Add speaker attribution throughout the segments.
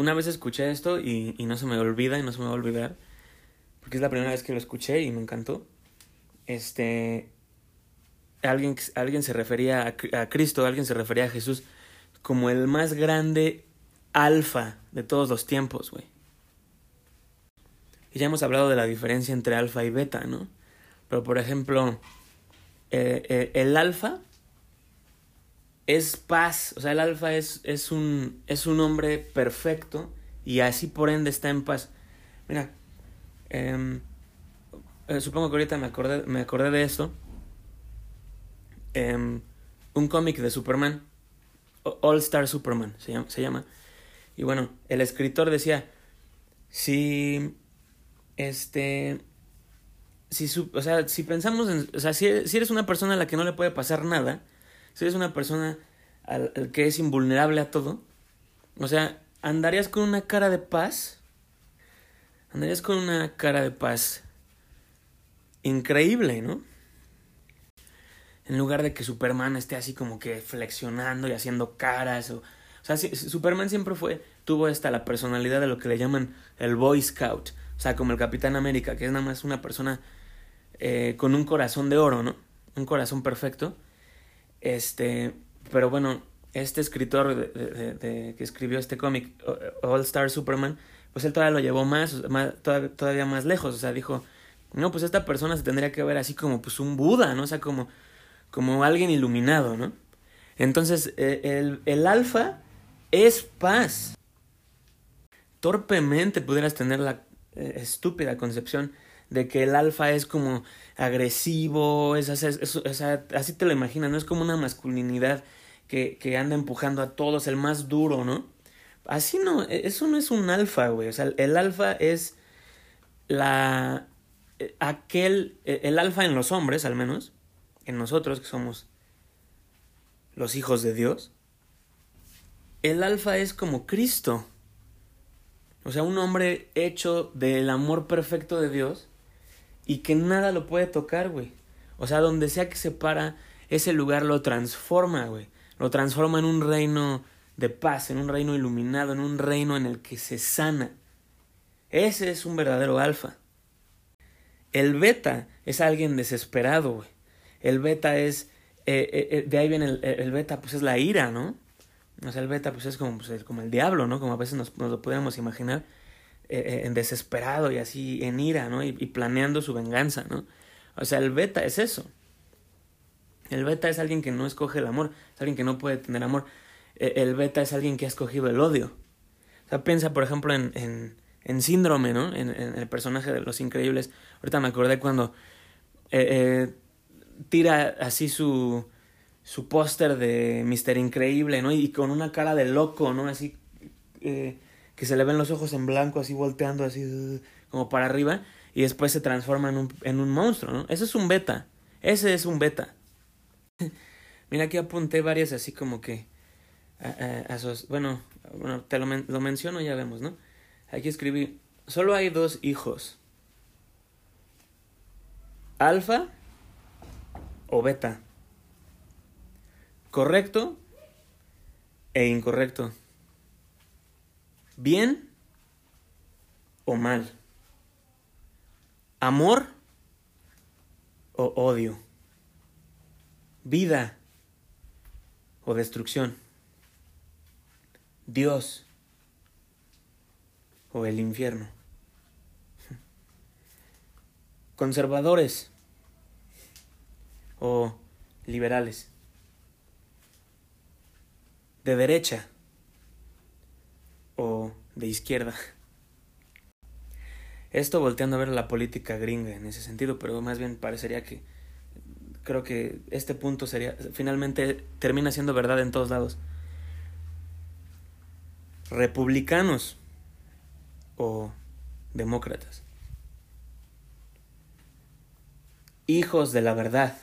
Speaker 1: una vez escuché esto y, y no se me olvida y no se me va a olvidar, porque es la primera vez que lo escuché y me encantó. Este, alguien, alguien se refería a, a Cristo, alguien se refería a Jesús como el más grande alfa de todos los tiempos, güey. Y ya hemos hablado de la diferencia entre alfa y beta, ¿no? Pero por ejemplo, eh, eh, el alfa es paz, o sea, el alfa es, es, un, es un hombre perfecto y así por ende está en paz. Mira, em, eh, supongo que ahorita me acordé, me acordé de esto. Em, un cómic de Superman, All Star Superman se llama, se llama. Y bueno, el escritor decía, si, este, si, o sea, si pensamos en, o sea, si, si, eres una persona a la que no le puede pasar nada, si eres una persona al, que es invulnerable a todo, o sea, andarías con una cara de paz, andarías con una cara de paz increíble, ¿no? En lugar de que Superman esté así como que flexionando y haciendo caras. O, o sea, Superman siempre fue, tuvo esta la personalidad de lo que le llaman el Boy Scout. O sea, como el Capitán América, que es nada más una persona eh, con un corazón de oro, ¿no? Un corazón perfecto. Este, pero bueno, este escritor de, de, que escribió este cómic, All Star Superman, pues él todavía lo llevó más, más todavía, todavía, más lejos. O sea, dijo, no, pues esta persona se tendría que ver así como pues un Buda, ¿no? O sea, como, como alguien iluminado, ¿no? Entonces, eh, el, el alfa es paz. Torpemente pudieras tener la eh, estúpida concepción de que el alfa es como agresivo, es, así te lo imaginas, ¿no? Es como una masculinidad que, que anda empujando a todos, el más duro, ¿no? Así no, eso no es un alfa, güey. O sea, el alfa es la. aquel. el alfa en los hombres, al menos, en nosotros que somos los hijos de Dios. El alfa es como Cristo. O sea, un hombre hecho del amor perfecto de Dios y que nada lo puede tocar, güey. O sea, donde sea que se para, ese lugar lo transforma, güey. Lo transforma en un reino de paz, en un reino iluminado, en un reino en el que se sana. Ese es un verdadero alfa. El beta es alguien desesperado, güey. El beta es... Eh, eh, de ahí viene el, el, beta, pues es la ira, ¿no? O sea, el beta pues es como, pues, como el diablo, ¿no? Como a veces nos, nos lo podríamos imaginar. Eh, en desesperado y así en ira, ¿no? Y, planeando su venganza, ¿no? O sea, el beta es eso. El beta es alguien que no escoge el amor, es alguien que no puede tener amor. El beta es alguien que ha escogido el odio. O sea, piensa, por ejemplo, en, en, en Síndrome, ¿no? En, el personaje de Los Increíbles. Ahorita me acordé cuando eh, eh, tira así su, su póster de Mister Increíble, ¿no? Y con una cara de loco, ¿no? Así... que se le ven los ojos en blanco, así volteando, así como para arriba, y después se transforma en un, en un monstruo, ¿no? Ese es un beta. Ese es un beta. Mira, aquí apunté varias así como que. Bueno, bueno, te lo, lo menciono, ya vemos, ¿no? Aquí escribí: solo hay dos hijos: alfa o beta. Correcto e incorrecto bien o mal, amor o odio, vida o destrucción, Dios o el infierno, conservadores o liberales, de derecha o de izquierda. Esto volteando a ver la política gringa en ese sentido, pero más bien parecería que creo que este punto sería finalmente termina siendo verdad en todos lados. Republicanos o demócratas. Hijos de la verdad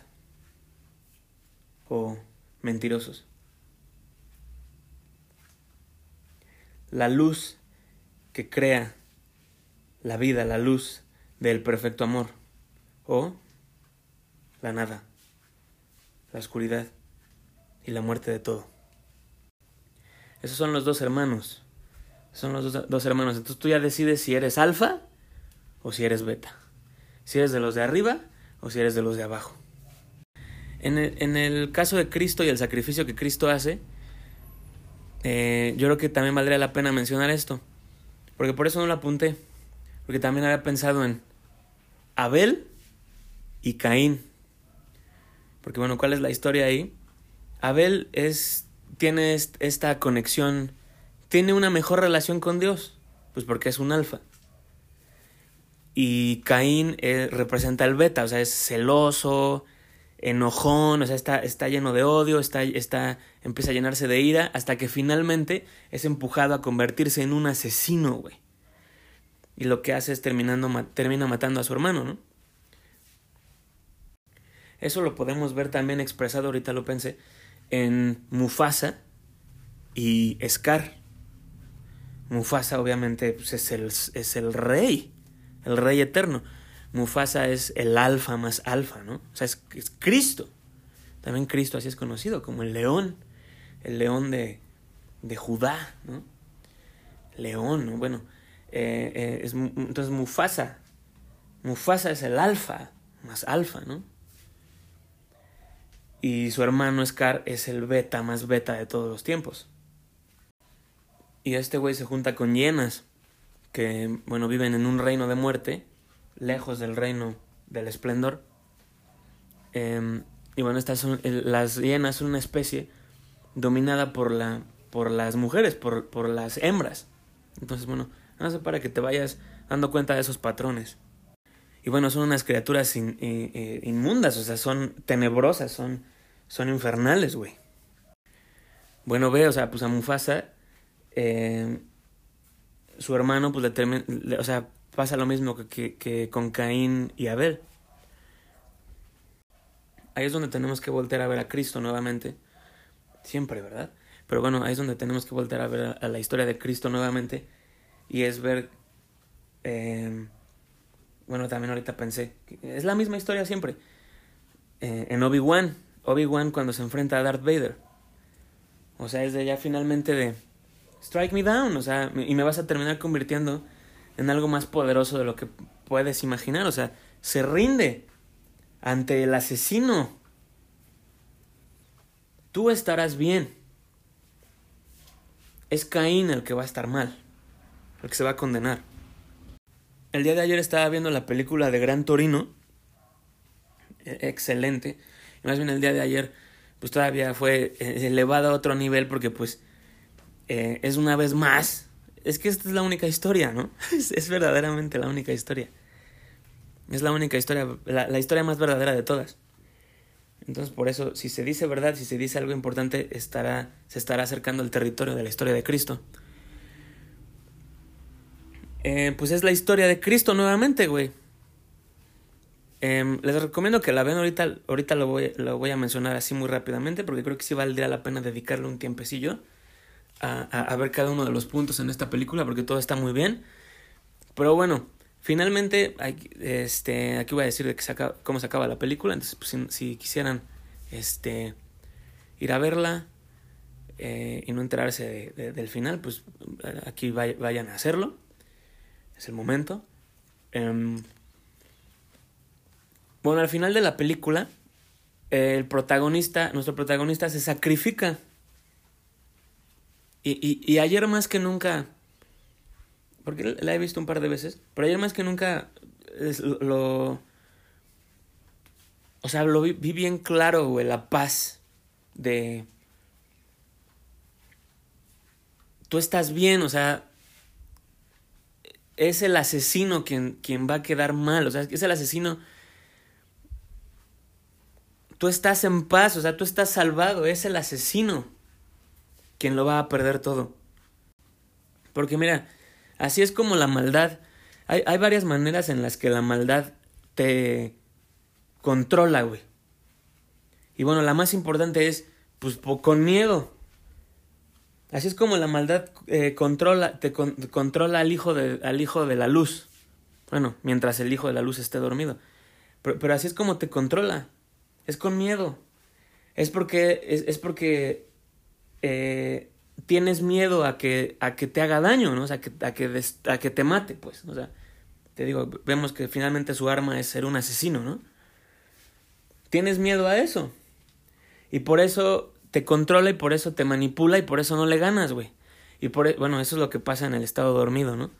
Speaker 1: o mentirosos. La luz que crea la vida, la luz del perfecto amor, o la nada, la oscuridad y la muerte de todo. Esos son los dos hermanos, Son los dos, dos hermanos. Entonces tú ya decides si eres alfa o si eres beta. Si eres de los de arriba o si eres de los de abajo. En el, en el caso de Cristo y el sacrificio que Cristo hace, eh, yo creo que también valdría la pena mencionar esto. Porque por eso no lo apunté. Porque también había pensado en Abel y Caín. Porque bueno, ¿cuál es la historia ahí? Abel es, tiene esta conexión, tiene una mejor relación con Dios, pues porque es un alfa. Y Caín eh, representa el beta, o sea, es celoso, enojón, o sea, está, está lleno de odio, está, está, empieza a llenarse de ira, hasta que finalmente es empujado a convertirse en un asesino, güey. Y lo que hace es terminando, termina matando a su hermano, ¿no? Eso lo podemos ver también expresado, ahorita lo pensé, en Mufasa y Scar. Mufasa obviamente pues, es, el, es el rey, el rey eterno. Mufasa es el alfa más alfa, ¿no? O sea, es, Cristo. También Cristo así es conocido como el león, el león de, de Judá, ¿no? León, ¿no? Bueno, eh, eh, es, entonces Mufasa, Mufasa es el alfa, más alfa, ¿no? Y su hermano Scar es el beta más beta de todos los tiempos. Y este güey se junta con hienas, que, bueno, viven en un reino de muerte, lejos del reino del esplendor. Em, y bueno, estas son, las hienas son una especie dominada por, la, por las mujeres, por, por las hembras. Entonces, bueno, no sé para que te vayas dando cuenta de esos patrones. Y bueno, son unas criaturas eh, eh, inmundas, o sea, son tenebrosas, son, son infernales, güey. Bueno, ve, o sea, pues a Mufasa, eh, su hermano, pues le, o sea, pasa lo mismo que, con Caín y Abel. Ahí es donde tenemos que voltear a ver a Cristo nuevamente. Siempre, ¿verdad? Pero bueno, ahí es donde tenemos que voltear a ver a, la historia de Cristo nuevamente. Y es ver bueno, también ahorita pensé, es la misma historia siempre. Eh, en Obi-Wan, Obi-Wan cuando se enfrenta a Darth Vader. O sea, es de ya finalmente de strike me down, o sea, y me vas a terminar convirtiendo en algo más poderoso de lo que puedes imaginar, o sea, se rinde ante el asesino. Tú estarás bien. Es Caín el que va a estar mal, el que se va a condenar. El día de ayer estaba viendo la película de Gran Torino. E, excelente. Y más bien el día de ayer, pues todavía fue eh, elevado a otro nivel porque pues eh, es una vez más. Es que esta es la única historia, ¿no? Es, verdaderamente la única historia. Es la única historia, la, historia más verdadera de todas. Entonces, por eso, si se dice verdad, si se dice algo importante, estará, se estará acercando al territorio de la historia de Cristo. Eh, pues es la historia de Cristo nuevamente, güey. Em, les recomiendo que la vean ahorita, ahorita lo voy, lo voy a mencionar así muy rápidamente porque creo que sí valdría la pena dedicarle un tiempecillo a, ver cada uno de los puntos en esta película porque todo está muy bien. Pero bueno, finalmente, este, aquí voy a decir de que se acaba, cómo se acaba la película, entonces pues, si, quisieran este, ir a verla eh, y no enterarse del final, pues aquí vayan a hacerlo es el momento. Em, bueno, al final de la película, el protagonista, nuestro protagonista se sacrifica. Y, y, ayer más que nunca, porque la he visto un par de veces, pero ayer más que nunca lo... O sea, lo vi, vi bien claro, güey, la paz de... Tú estás bien, o sea, es el asesino quien, quien va a quedar mal, o sea, es el asesino. Tú estás en paz, o sea, tú estás salvado, es el asesino quien lo va a perder todo. Porque mira, así es como la maldad. Hay, hay varias maneras en las que la maldad te controla, güey. Y bueno, la más importante es, pues, con miedo. Así es como la maldad eh, controla, te controla al hijo, de, al hijo de la luz. Bueno, mientras el hijo de la luz esté dormido. Pero, así es como te controla. Es con miedo. Es porque, es, es porque eh, tienes miedo a que, a que te haga daño, ¿no? O sea, que, a, que a que te mate, pues. O sea, te digo, vemos que finalmente su arma es ser un asesino, ¿no? Tienes miedo a eso. Y por eso te controla y por eso te manipula y por eso no le ganas, güey. Y por, e, bueno, eso es lo que pasa en el estado dormido, ¿no?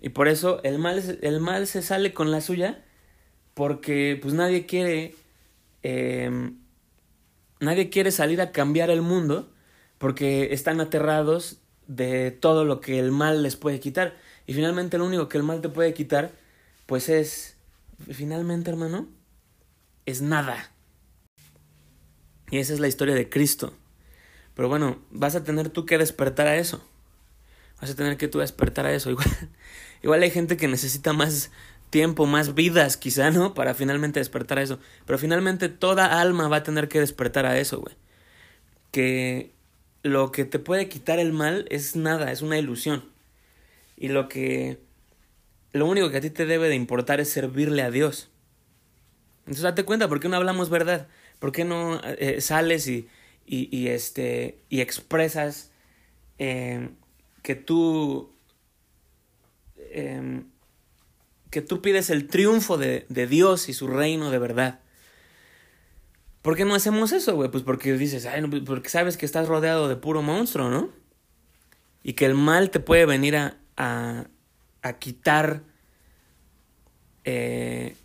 Speaker 1: Y por eso el mal, el mal se sale con la suya porque pues nadie quiere eh, nadie quiere salir a cambiar el mundo porque están aterrados de todo lo que el mal les puede quitar. Y finalmente lo único que el mal te puede quitar, pues es, finalmente hermano, es nada. Y esa es la historia de Cristo. Pero bueno, vas a tener tú que despertar a eso. Vas a tener que tú despertar a eso. Igual, igual hay gente que necesita más tiempo, más vidas quizá, ¿no? Para finalmente despertar a eso. Pero finalmente toda alma va a tener que despertar a eso, güey. Que lo que te puede quitar el mal es nada, es una ilusión. Y lo que... Lo único que a ti te debe de importar es servirle a Dios. Entonces date cuenta, ¿por qué no hablamos verdad? ¿Por qué no eh, sales y, y, y, este, y expresas eh, que tú... Eh, que tú pides el triunfo de, de Dios y su reino de verdad. ¿Por qué no hacemos eso, güey? Pues porque dices, ay, no, porque sabes que estás rodeado de puro monstruo, ¿no? Y que el mal te puede venir a, a, a quitar eh,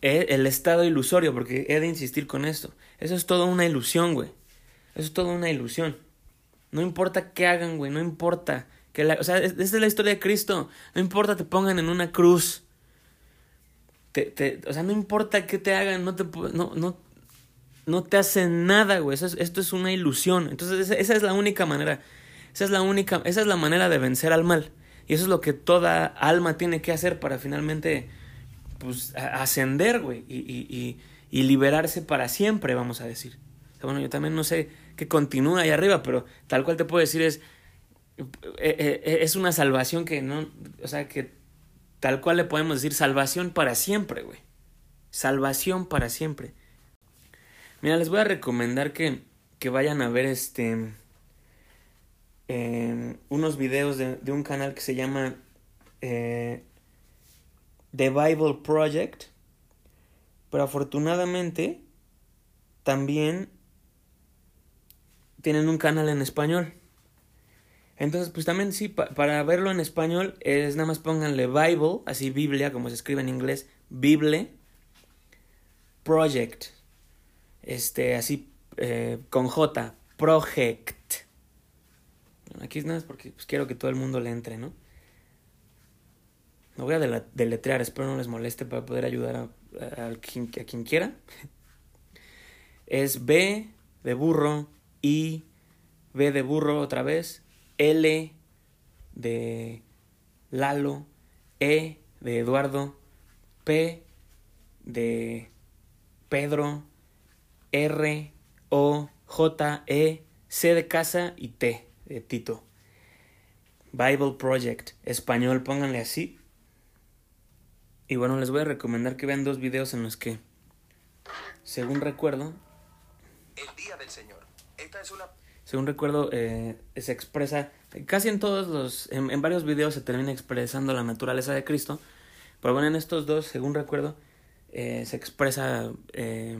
Speaker 1: e, el estado ilusorio, porque he de insistir con esto. Eso es todo una ilusión, güey. Eso es todo una ilusión. No importa qué hagan, güey, no importa que la, o sea, esta es la historia de Cristo. No importa te pongan en una cruz. Te, te, o sea, no importa qué te hagan, no te, no, no, no te hacen nada, güey. esto es una ilusión. Entonces, esa, es la única manera. Esa es la única, esa es la manera de vencer al mal. Y eso es lo que toda alma tiene que hacer para finalmente, pues, ascender, güey. Y, y, y, y liberarse para siempre, vamos a decir. bueno, yo también no sé qué continúa ahí arriba, pero tal cual te puedo decir es, eh, eh, es una salvación que no, o sea, que tal cual le podemos decir salvación para siempre, güey. Salvación para siempre. Mira, les voy a recomendar que, que vayan a ver este unos videos de, de, un canal que se llama The Bible Project. Pero afortunadamente también tienen un canal en español. Entonces, pues también sí, para verlo en español es nada más pónganle Bible, así Biblia, como se escribe en inglés, Bible, Project, este, así eh, con J, Project. Aquí es nada más porque pues, quiero que todo el mundo le entre, ¿no? No voy a deletrear, espero no les moleste para poder ayudar a, a, quien, a quien quiera. Es B de burro, I, B de burro otra vez, L de Lalo, E de Eduardo, P de Pedro, R, O, J, E, C de casa y T de Tito. Bible Project, español, pónganle así. Y bueno, les voy a recomendar que vean dos videos en los que, según recuerdo, el día del Señor. Esta es una según recuerdo, eh, se expresa, casi en todos los, en, varios videos se termina expresando la naturaleza de Cristo, pero bueno, en estos dos, según recuerdo, eh, se expresa, eh,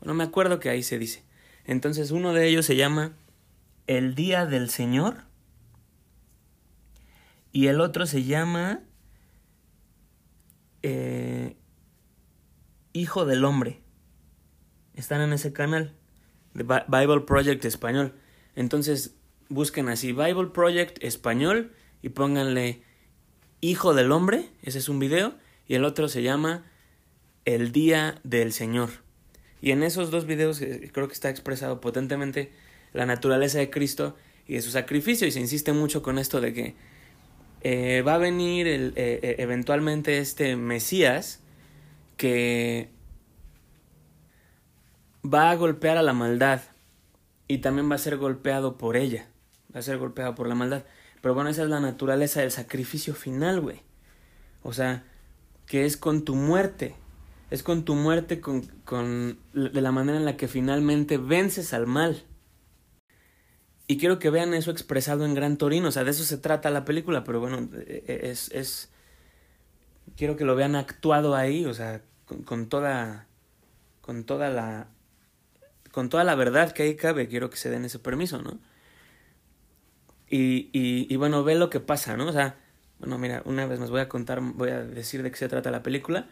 Speaker 1: no me acuerdo que ahí se dice. Entonces uno de ellos se llama El Día del Señor y el otro se llama Hijo del Hombre. Están en ese canal. de Bible Project Español. Entonces busquen así Bible Project español y pónganle Hijo del Hombre, ese es un video, y el otro se llama El Día del Señor. Y en esos dos videos eh, creo que está expresado potentemente la naturaleza de Cristo y de su sacrificio, y se insiste mucho con esto de que eh, va a venir eh, eventualmente este Mesías que va a golpear a la maldad y también va a ser golpeado por ella, va a ser golpeado por la maldad. Pero bueno, esa es la naturaleza del sacrificio final, güey. O sea, que es con tu muerte, es con tu muerte con, con, de la manera en la que finalmente vences al mal. Y quiero que vean eso expresado en Gran Torino, o sea, de eso se trata la película, pero bueno, e, e, es, es, quiero que lo vean actuado ahí, o sea, con, con toda, con toda la, con toda la verdad que ahí cabe, quiero que se den ese permiso, ¿no? Y, y, y bueno, ve lo que pasa, ¿no? O sea, bueno, mira, una vez más voy a contar, voy a decir de qué se trata la película,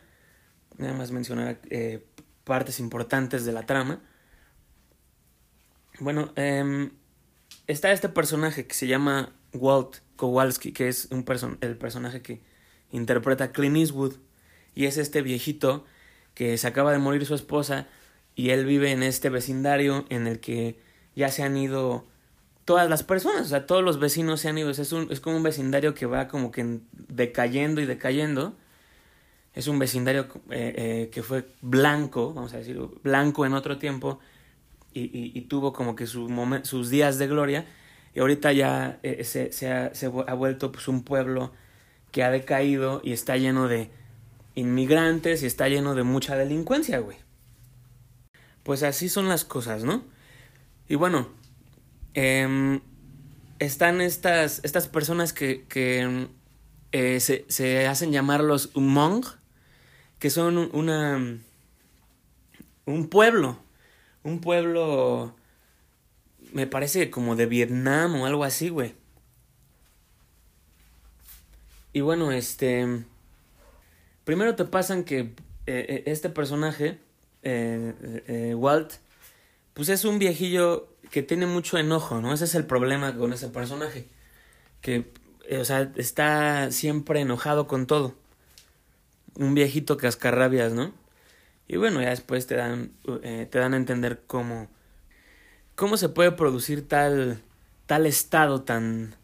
Speaker 1: nada más mencionar eh, partes importantes de la trama. Bueno, eh, está este personaje que se llama Walt Kowalski, que es un person el personaje que interpreta Clint Eastwood, y es este viejito que se acaba de morir su esposa y él vive en este vecindario en el que ya se han ido todas las personas, o sea, todos los vecinos se han ido, es, un, es como un vecindario que va como que decayendo y decayendo, es un vecindario eh, eh, que fue blanco, vamos a decirlo, blanco en otro tiempo y, y, tuvo como que su sus días de gloria y ahorita ya eh, se, se, ha, ha vuelto pues un pueblo que ha decaído y está lleno de inmigrantes y está lleno de mucha delincuencia, güey. Pues así son las cosas, ¿no? Y bueno, eh, están estas, estas personas que, eh, se, se, hacen llamar los Hmong, que son una, un pueblo, un pueblo, me parece como de Vietnam o algo así, güey. Y bueno, este, primero te pasan que eh, este personaje, eh, eh, Walt, pues es un viejillo que tiene mucho enojo, ¿no? Ese es el problema con ese personaje. Que, eh, o sea, está siempre enojado con todo. Un viejito cascarrabias, ¿no? Y bueno, ya después te dan, te dan a entender cómo, cómo se puede producir tal, tal estado tan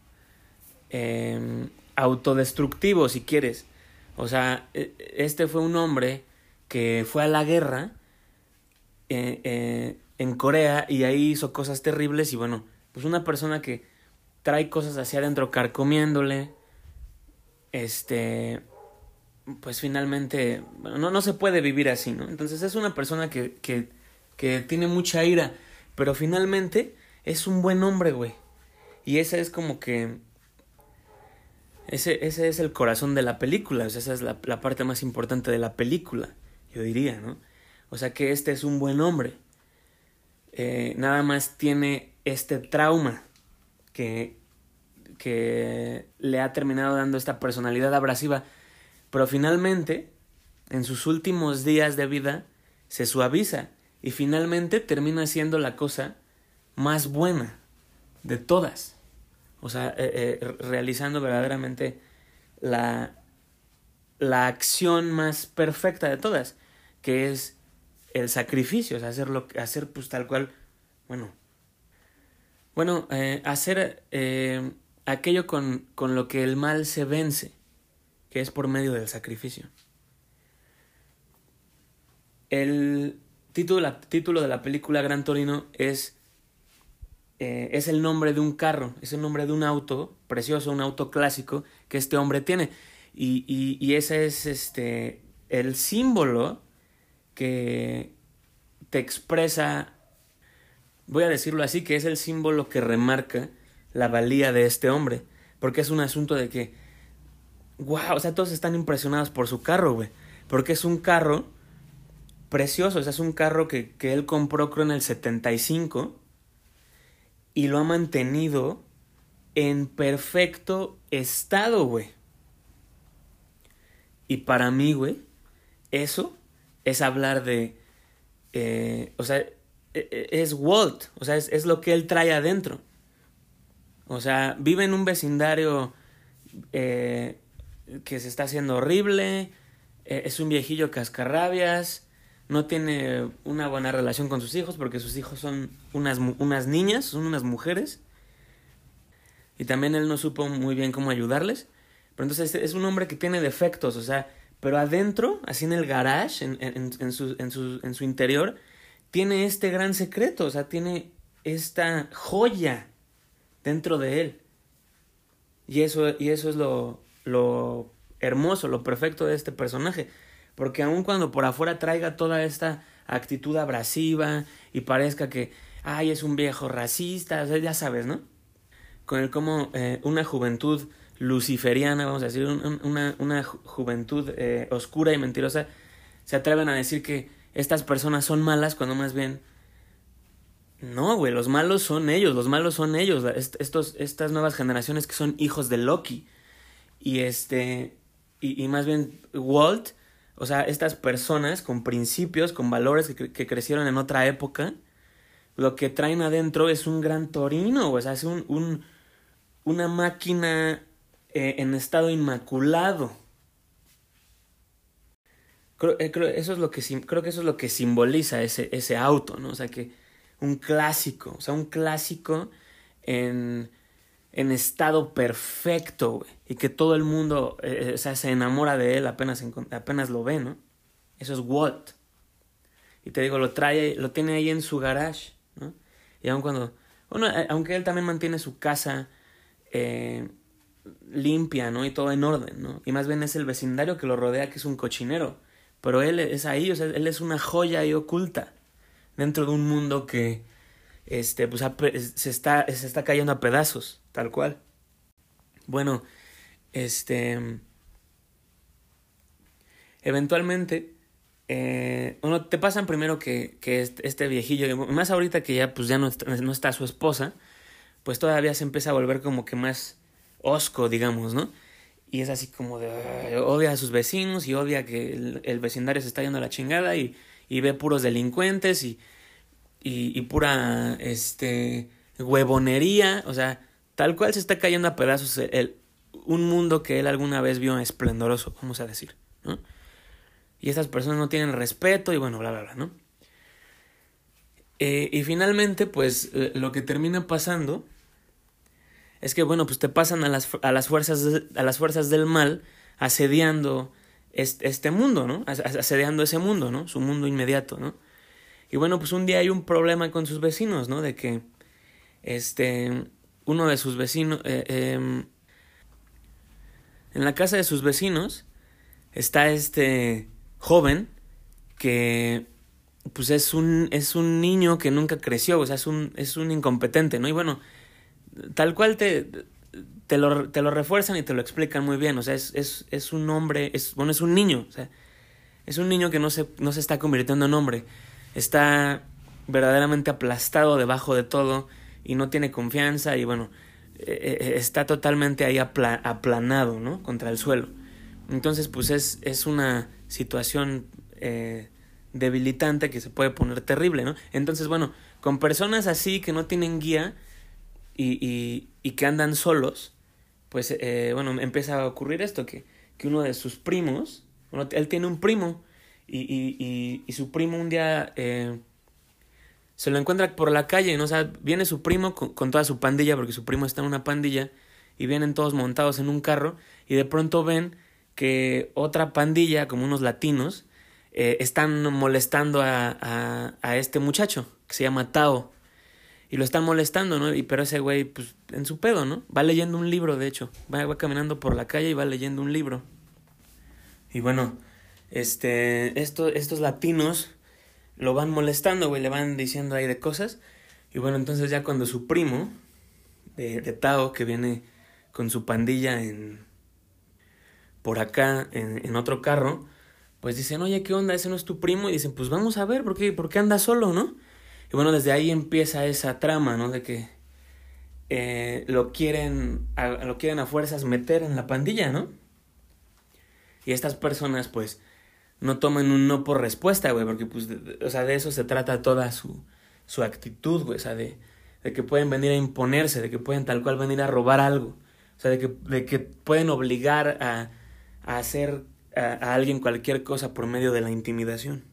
Speaker 1: eh, autodestructivo, si quieres. O sea, e, este fue un hombre que fue a la guerra eh, eh, en Corea y ahí hizo cosas terribles y bueno, pues una persona que trae cosas hacia adentro carcomiéndole, este, pues finalmente, no, no se puede vivir así, ¿no? Entonces es una persona que, que, que tiene mucha ira, pero finalmente es un buen hombre, güey. Y esa es como que... Ese, ese es el corazón de la película, o sea, esa es la, la parte más importante de la película, yo diría, ¿no? O sea que este es un buen hombre eh, nada más tiene este trauma que, que le ha terminado dando esta personalidad abrasiva, pero finalmente, en sus últimos días de vida, se suaviza y finalmente termina siendo la cosa más buena de todas. O sea, eh, eh, realizando verdaderamente la, la acción más perfecta de todas, que es el sacrificio, es hacerlo, hacer pues tal cual, bueno, bueno, eh, hacer eh, aquello con, con lo que el mal se vence, que es por medio del sacrificio. El título, título de la película Gran Torino es, eh, es el nombre de un carro, es el nombre de un auto precioso, un auto clásico que este hombre tiene. Y, y, y ese es este, el símbolo que te expresa, voy a decirlo así, que es el símbolo que remarca la valía de este hombre, porque es un asunto de que, wow, o sea, todos están impresionados por su carro, güey, porque es un carro precioso, o sea, es un carro que, que él compró creo en el 75 y lo ha mantenido en perfecto estado, güey. Y para mí, güey, eso es hablar de, eh, o sea, e, e, es Walt, o sea, es, es, lo que él trae adentro. O sea, vive en un vecindario eh, que se está haciendo horrible, eh, es un viejillo cascarrabias, no tiene una buena relación con sus hijos porque sus hijos son unas, unas niñas, son unas mujeres. Y también él no supo muy bien cómo ayudarles. Pero entonces es un hombre que tiene defectos, o sea, pero adentro, así en el garage, en, en, en, su, en, su, en su interior, tiene este gran secreto, o sea, tiene esta joya dentro de él. Y eso, y eso es lo, lo hermoso, lo perfecto de este personaje. Porque aun cuando por afuera traiga toda esta actitud abrasiva y parezca que ay, es un viejo racista, o sea, ya sabes, ¿no? Con el cómo eh, una juventud luciferiana, vamos a decir, una, una juventud eh, oscura y mentirosa, se atreven a decir que estas personas son malas cuando más bien... No, güey, los malos son ellos, los malos son ellos, estos, estas nuevas generaciones que son hijos de Loki. Y este, y, y más bien Walt, o sea, estas personas con principios, con valores que, que crecieron en otra época, lo que traen adentro es un gran torino, o sea, es un, un una máquina eh, en estado inmaculado. Creo, eh, creo, eso es lo que, creo que eso es lo que simboliza ese, ese auto, ¿no? O sea, que un clásico, o sea, un clásico en, en estado perfecto, y que todo el mundo eh, o sea, se enamora de él apenas, apenas lo ve, ¿no? Eso es Walt. Y te digo, lo trae, lo tiene ahí en su garage, ¿no? Y aun cuando, bueno, aunque él también mantiene su casa eh, limpia, ¿no? Y todo en orden, ¿no? Y más bien es el vecindario que lo rodea que es un cochinero. Pero él es ahí, o sea, él es una joya ahí oculta dentro de un mundo que este, pues, se, está, se está cayendo a pedazos, tal cual. Bueno, este... Eventualmente, eh, bueno, te pasan primero que, que este, este, viejillo, más ahorita que ya pues ya no, no está su esposa, pues todavía se empieza a volver como que más osco, digamos, ¿no? Y es así como de, odia a sus vecinos y odia que el, vecindario se está yendo a la chingada y, ve puros delincuentes y, y, pura, este, huevonería, o sea, tal cual se está cayendo a pedazos el, un mundo que él alguna vez vio esplendoroso, vamos a decir, ¿no? Y estas personas no tienen respeto y bueno, bla, bla, bla, ¿no? Eh, y finalmente, pues, lo que termina pasando es que, bueno, pues te pasan a las, a las, fuerzas, a las fuerzas del mal asediando este, este mundo, ¿no? Asediando ese mundo, ¿no? Su mundo inmediato, ¿no? Y bueno, pues un día hay un problema con sus vecinos, ¿no? De que, este, uno de sus vecinos, eh, em, en la casa de sus vecinos está este joven que pues es un es un niño que nunca creció, o sea, es un es un incompetente, ¿no? Y bueno, tal cual te, te, lo, te lo refuerzan y te lo explican muy bien. O sea, es, es, es un hombre, es, bueno, es un niño. O es un niño que no se, no se está convirtiendo en hombre. Está verdaderamente aplastado debajo de todo y no tiene confianza y bueno, eh, eh, está totalmente ahí aplanado, ¿no? Contra el suelo. Entonces, pues es, es una situación eh, debilitante que se puede poner terrible, ¿no? Entonces, bueno, con personas así que no tienen guía, y, y, y que andan solos, pues eh, bueno, empieza a ocurrir esto, que, que uno de sus primos, bueno, él tiene un primo y, y, su primo un día eh, se lo encuentra por la calle, ¿no? O viene su primo con, con, toda su pandilla, porque su primo está en una pandilla, y vienen todos montados en un carro, y de pronto ven que otra pandilla, como unos latinos, eh, están molestando a, a, a este muchacho, que se llama Tao y lo están molestando, ¿no? Y pero ese güey, pues, en su pedo, ¿no? Va leyendo un libro, de hecho. Va, caminando por la calle y va leyendo un libro. Y bueno, este, esto, estos latinos lo van molestando, güey, le van diciendo ahí de cosas. Y bueno, entonces ya cuando su primo, de, de Tao, que viene con su pandilla en por acá, en, en otro carro, pues dicen, oye, ¿qué onda? Ese no es tu primo. Y dicen, pues vamos a ver, ¿por qué, por qué anda solo, no? Y bueno, desde ahí empieza esa trama, ¿no? De que eh, lo, quieren a, lo quieren a fuerzas meter en la pandilla, ¿no? Y estas personas, pues, no toman un no por respuesta, güey, porque, pues, de, o sea, de eso se trata toda su, su actitud, güey, o sea, de, de que pueden venir a imponerse, de que pueden tal cual venir a robar algo, o sea, de que, de que pueden obligar a, a hacer a, a alguien cualquier cosa por medio de la intimidación.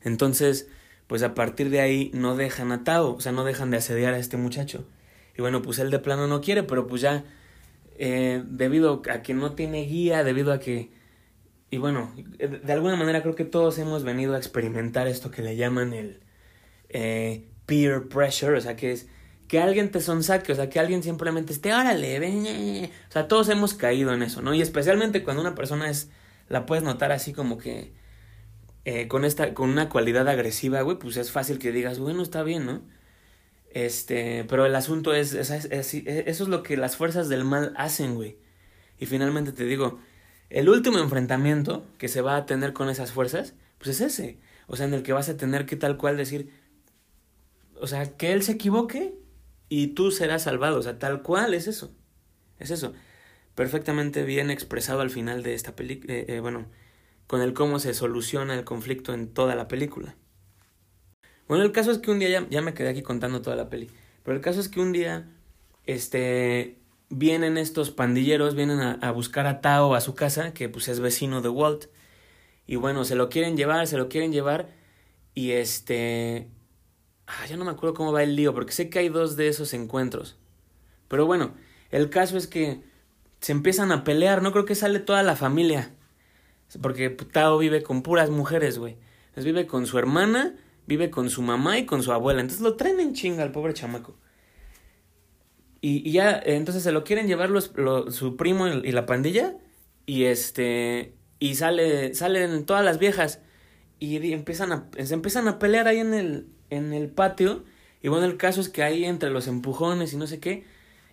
Speaker 1: Entonces, pues a partir de ahí no dejan a o sea, no dejan de asediar a este muchacho. Y bueno, pues él de plano no quiere, pero pues ya, eh, debido a que no tiene guía, debido a que... Y bueno, de alguna manera creo que todos hemos venido a experimentar esto que le llaman el eh, peer pressure, o sea, que es que alguien te sonsaque, o sea, que alguien simplemente esté, órale, ven, o sea, todos hemos caído en eso, ¿no? Y especialmente cuando una persona es, la puedes notar así como que eh, con esta, con una cualidad agresiva, güey, pues es fácil que digas, bueno, está bien, ¿no? Este, pero el asunto es, es, eso es lo que las fuerzas del mal hacen, güey. Y finalmente te digo, el último enfrentamiento que se va a tener con esas fuerzas, pues es ese. O sea, en el que vas a tener que tal cual decir, o sea, que él se equivoque y tú serás salvado. O sea, tal cual es eso. Es eso. Perfectamente bien expresado al final de esta película. Eh, eh, bueno, con el cómo se soluciona el conflicto en toda la película. Bueno, el caso es que un día ya, me quedé aquí contando toda la peli. Pero el caso es que un día, este, vienen estos pandilleros, vienen a, buscar a Tao a su casa, que pues es vecino de Walt. Y bueno, se lo quieren llevar, se lo quieren llevar. Y este... Ah, ya no me acuerdo cómo va el lío, porque sé que hay dos de esos encuentros. Pero bueno, el caso es que se empiezan a pelear, no creo que sale toda la familia. Porque Tao vive con puras mujeres, güey. Entonces vive con su hermana, vive con su mamá y con su abuela. Entonces lo traen en chinga al pobre chamaco. Y, ya, entonces se lo quieren llevar su primo y, la pandilla. Y este. Y sale, salen todas las viejas. Y, empiezan a, se empiezan a pelear ahí en el, en el patio. Y bueno, el caso es que ahí entre los empujones y no sé qué.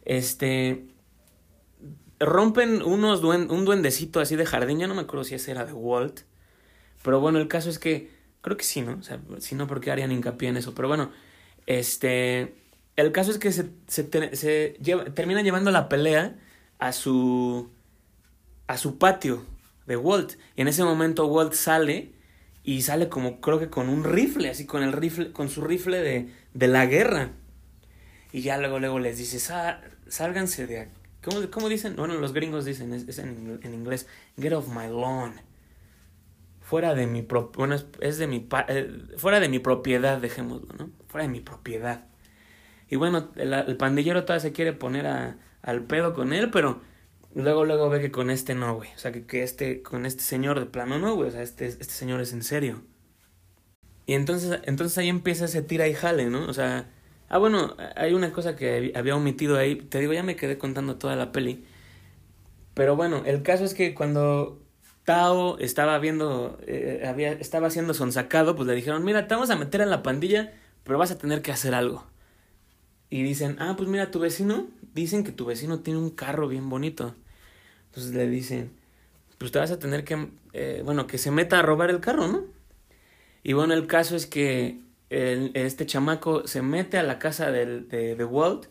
Speaker 1: Este. Rompen unos un duendecito así de jardín. Ya no me acuerdo si ese era de Walt. Pero bueno, el caso es que. Creo que sí, ¿no? O sea, si no, porque harían hincapié en eso? Pero bueno, este el caso es que se, se, termina llevando la pelea a su, a su patio de Walt. Y en ese momento Walt sale y sale como creo que con un rifle, así con el rifle, con su rifle de, de la guerra. Y ya luego, luego les dice, sálganse de aquí. ¿Cómo, ¿Cómo, dicen? Bueno, los gringos dicen, es, en, en, inglés, get off my lawn. Fuera de mi, bueno, es, de mi, eh, fuera de mi propiedad, dejémoslo, ¿no? Fuera de mi propiedad. Y bueno, el, pandillero todavía se quiere poner a, al pedo con él, pero luego, luego ve que con este no, güey. O sea, que, que este, con este señor de plano no, güey. O sea, este, este señor es en serio. Y entonces, entonces ahí empieza ese tira y jale, ¿no? O sea, ah, bueno, hay una cosa que había omitido ahí. Te digo, ya me quedé contando toda la peli. Pero bueno, el caso es que cuando Tao estaba viendo, eh, había, estaba siendo sonsacado, pues le dijeron, mira, te vamos a meter en la pandilla, pero vas a tener que hacer algo y dicen, ah, pues mira, tu vecino, dicen que tu vecino tiene un carro bien bonito. Entonces le dicen, pues te vas a tener que, eh, bueno, que se meta a robar el carro, ¿no? Y bueno, el caso es que el, este chamaco se mete a la casa de, de Walt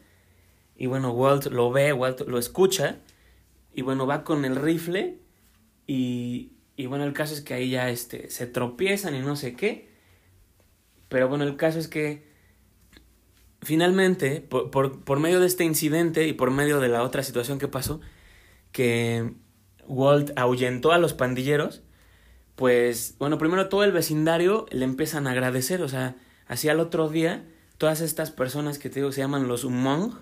Speaker 1: y bueno, Walt lo ve, Walt lo escucha y bueno, va con el rifle y, y bueno, el caso es que ahí ya este, se tropiezan y no sé qué. Pero bueno, el caso es que finalmente, por, por, medio de este incidente y por medio de la otra situación que pasó, que Walt ahuyentó a los pandilleros, pues, bueno, primero todo el vecindario le empiezan a agradecer, o sea, así al otro día, todas estas personas que te digo se llaman los Umong,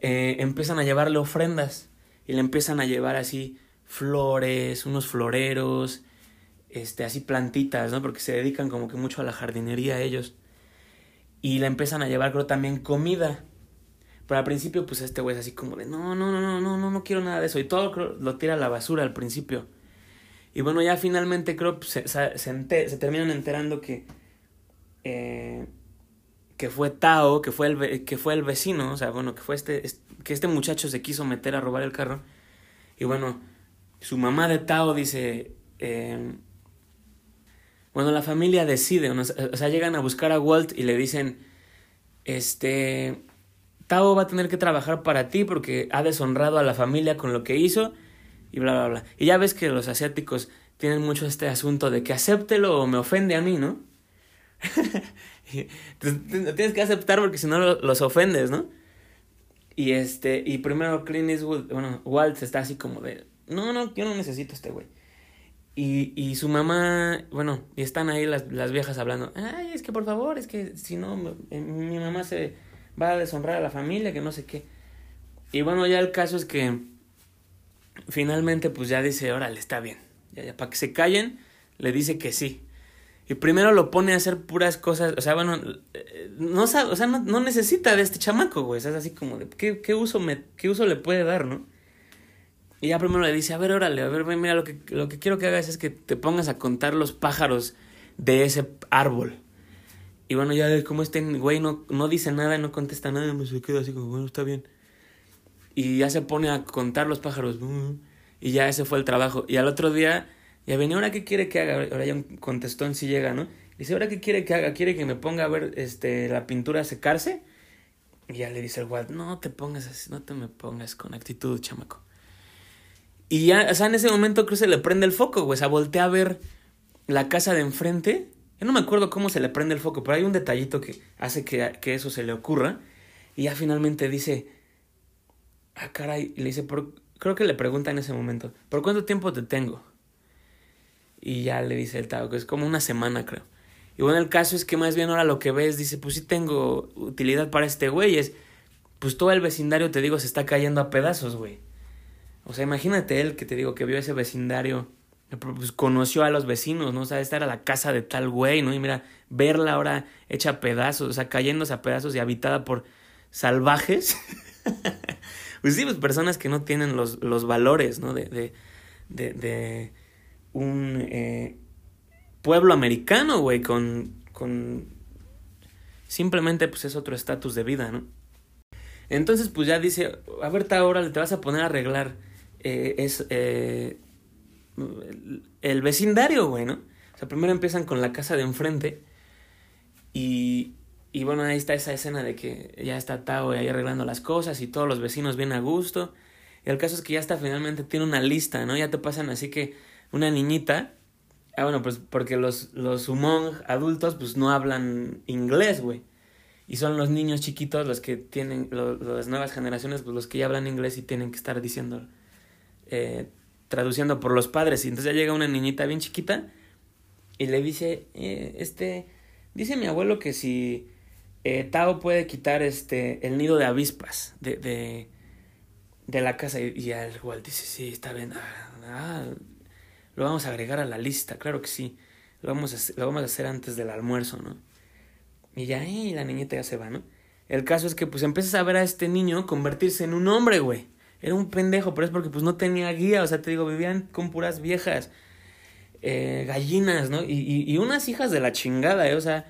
Speaker 1: eh, empiezan a llevarle ofrendas y le empiezan a llevar así flores, unos floreros, este, así plantitas, ¿no? Porque se dedican como que mucho a la jardinería ellos. Y le empiezan a llevar, creo, también comida. Pero al principio, pues este güey es así como de, no, no, no, no, no, no, no quiero nada de eso. Y todo lo tira a la basura al principio. Y bueno, ya finalmente creo pues, se, se, se, terminan enterando que, eh, que fue Tao, que fue, el, que fue el vecino, o sea, bueno, que fue este, que este muchacho se quiso meter a robar el carro. Y bueno, su mamá de Tao dice, eh, bueno, la familia decide, o sea, llegan a buscar a Walt y le dicen, este, Tao va a tener que trabajar para ti porque ha deshonrado a la familia con lo que hizo y bla, bla, bla. Y ya ves que los asiáticos tienen mucho este asunto de que acéptelo o me ofende a mí, ¿no? tienes que aceptar porque si no los ofendes, ¿no? Y este, y primero Clint Eastwood, bueno, Walt está así como de, no, no, yo no necesito este güey. Y, y su mamá, bueno, y están ahí las, las viejas hablando, ay, es que por favor, es que si no, eh, mi mamá se va a deshonrar a la familia, que no sé qué. Y bueno, ya el caso es que finalmente pues ya dice, órale, está bien. Ya, para que se callen, le dice que sí. Y primero lo pone a hacer puras cosas, o sea, bueno, eh, no sabe, o sea, no, no necesita de este chamaco, güey. O sea, es así como de, ¿qué, qué, uso me, ¿qué uso le puede dar, no? Y ya primero le dice, a ver, órale, a ver, mira, lo que, lo que quiero que hagas es que te pongas a contar los pájaros de ese árbol. Y bueno, ya como este güey no, no dice nada, no contesta nada, pues se queda así como, bueno, está bien. Y ya se pone a contar los pájaros. Y ya ese fue el trabajo. Y al otro día, ya venía, ¿ahora qué quiere que haga? Ahora ya un contestón si llega, ¿no? Dice, ¿ahora qué quiere que haga? ¿Quiere que me ponga a ver este, la pintura secarse? Y ya le dice el Walt, no te pongas así, no te me pongas con actitud, chamaco. Y ya, o sea, en ese momento creo se le prende el foco, güey. O sea, voltea a ver la casa de enfrente. Yo no me acuerdo cómo se le prende el foco, pero hay un detallito que hace que, que eso se le ocurra. Y ya finalmente dice, ah, caray, y le dice, por, creo que le pregunta en ese momento, ¿por cuánto tiempo te tengo? Y ya le dice el Tao, es como una semana, creo. Y bueno, el caso es que más bien ahora lo que ves, dice, pues sí tengo utilidad para este güey, es, pues todo el vecindario, te digo, se está cayendo a pedazos, güey. O sea, imagínate él que te digo que vio ese vecindario, pues conoció a los vecinos, ¿no? O sea, esta era la casa de tal güey, ¿no? Y mira, verla ahora hecha a pedazos, o sea, cayéndose a pedazos y habitada por salvajes. pues sí, pues personas que no tienen los, los valores, ¿no? De, de un... Eh, pueblo americano, güey, con, con... Simplemente pues es otro estatus de vida, ¿no? Entonces pues ya dice, a ver, ahora te vas a poner a arreglar eh, es, eh, el vecindario, güey, ¿no? O sea, primero empiezan con la casa de enfrente y, y bueno, ahí está esa escena de que ya está Tao ahí arreglando las cosas y todos los vecinos bien a gusto. Y el caso es que ya está finalmente tiene una lista, ¿no? Ya te pasan así que una niñita Ah, bueno, pues porque los, los adultos pues no hablan inglés, güey. Y son los niños chiquitos los que tienen, las nuevas generaciones, pues los que ya hablan inglés y tienen que estar diciendo, eh, traduciendo por los padres. Y entonces ya llega una niñita bien chiquita y le dice, eh, este, dice mi abuelo que si eh, Tao puede quitar este, el nido de avispas de, de, de la casa. Y, y el igual dice, sí, está bien. Ah, ah lo vamos a agregar a la lista, claro que sí. Lo vamos a, hacer, lo vamos a hacer antes del almuerzo, ¿no? Y ya, y la niñita ya se va, ¿no? El caso es que pues empiezas a ver a este niño convertirse en un hombre, güey. Era un pendejo, pero es porque pues no tenía guía, o sea, te digo, vivían con puras viejas, eh, gallinas, ¿no? Y, y, y, unas hijas de la chingada, ¿eh? O sea,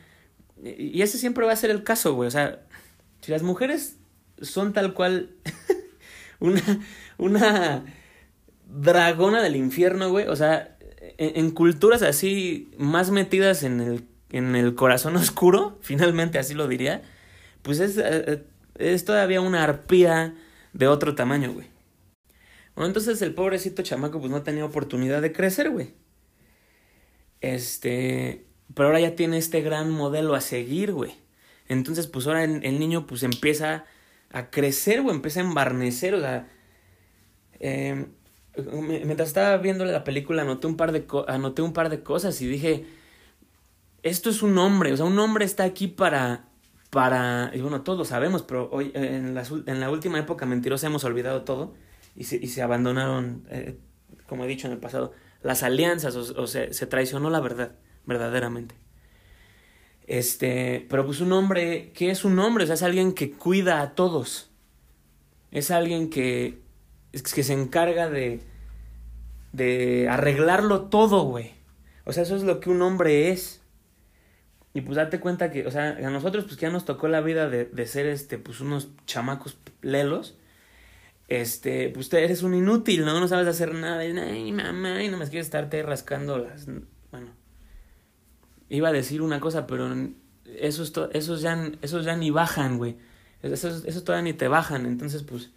Speaker 1: y ese siempre va a ser el caso, güey. O sea, si las mujeres son tal cual una, una dragona del infierno, güey. O sea, en, culturas así más metidas en el, en el corazón oscuro, finalmente así lo diría, pues es, eh, es todavía una arpía de otro tamaño, güey. Bueno, entonces el pobrecito chamaco pues no tenía oportunidad de crecer, güey. Este, pero ahora ya tiene este gran modelo a seguir, güey. Entonces pues ahora el, el niño pues empieza a crecer, güey, empieza a embarnecer, o sea, eh, mientras estaba viendo la película anoté un par de anoté un par de cosas y dije esto es un hombre o sea un hombre está aquí para para y bueno todos lo sabemos pero hoy en la, en la última época mentirosa hemos olvidado todo y se, y se abandonaron eh, como he dicho en el pasado las alianzas o, o se, se traicionó la verdad verdaderamente. Este pero pues un hombre ¿qué es un hombre o sea es alguien que cuida a todos. Es alguien que es que se encarga de, de arreglarlo todo, güey. O sea, eso es lo que un hombre es. Y pues date cuenta que, o sea, a nosotros pues que ya nos tocó la vida de, de ser, este, pues unos chamacos lelos. Este, pues tú eres un inútil, ¿no? No sabes hacer nada. Y, Ay, mamá, y más quieres estarte rascando las... Bueno. Iba a decir una cosa, pero esos, esos, ya, esos ya ni bajan, güey. Esos, esos todavía ni te bajan. Entonces, pues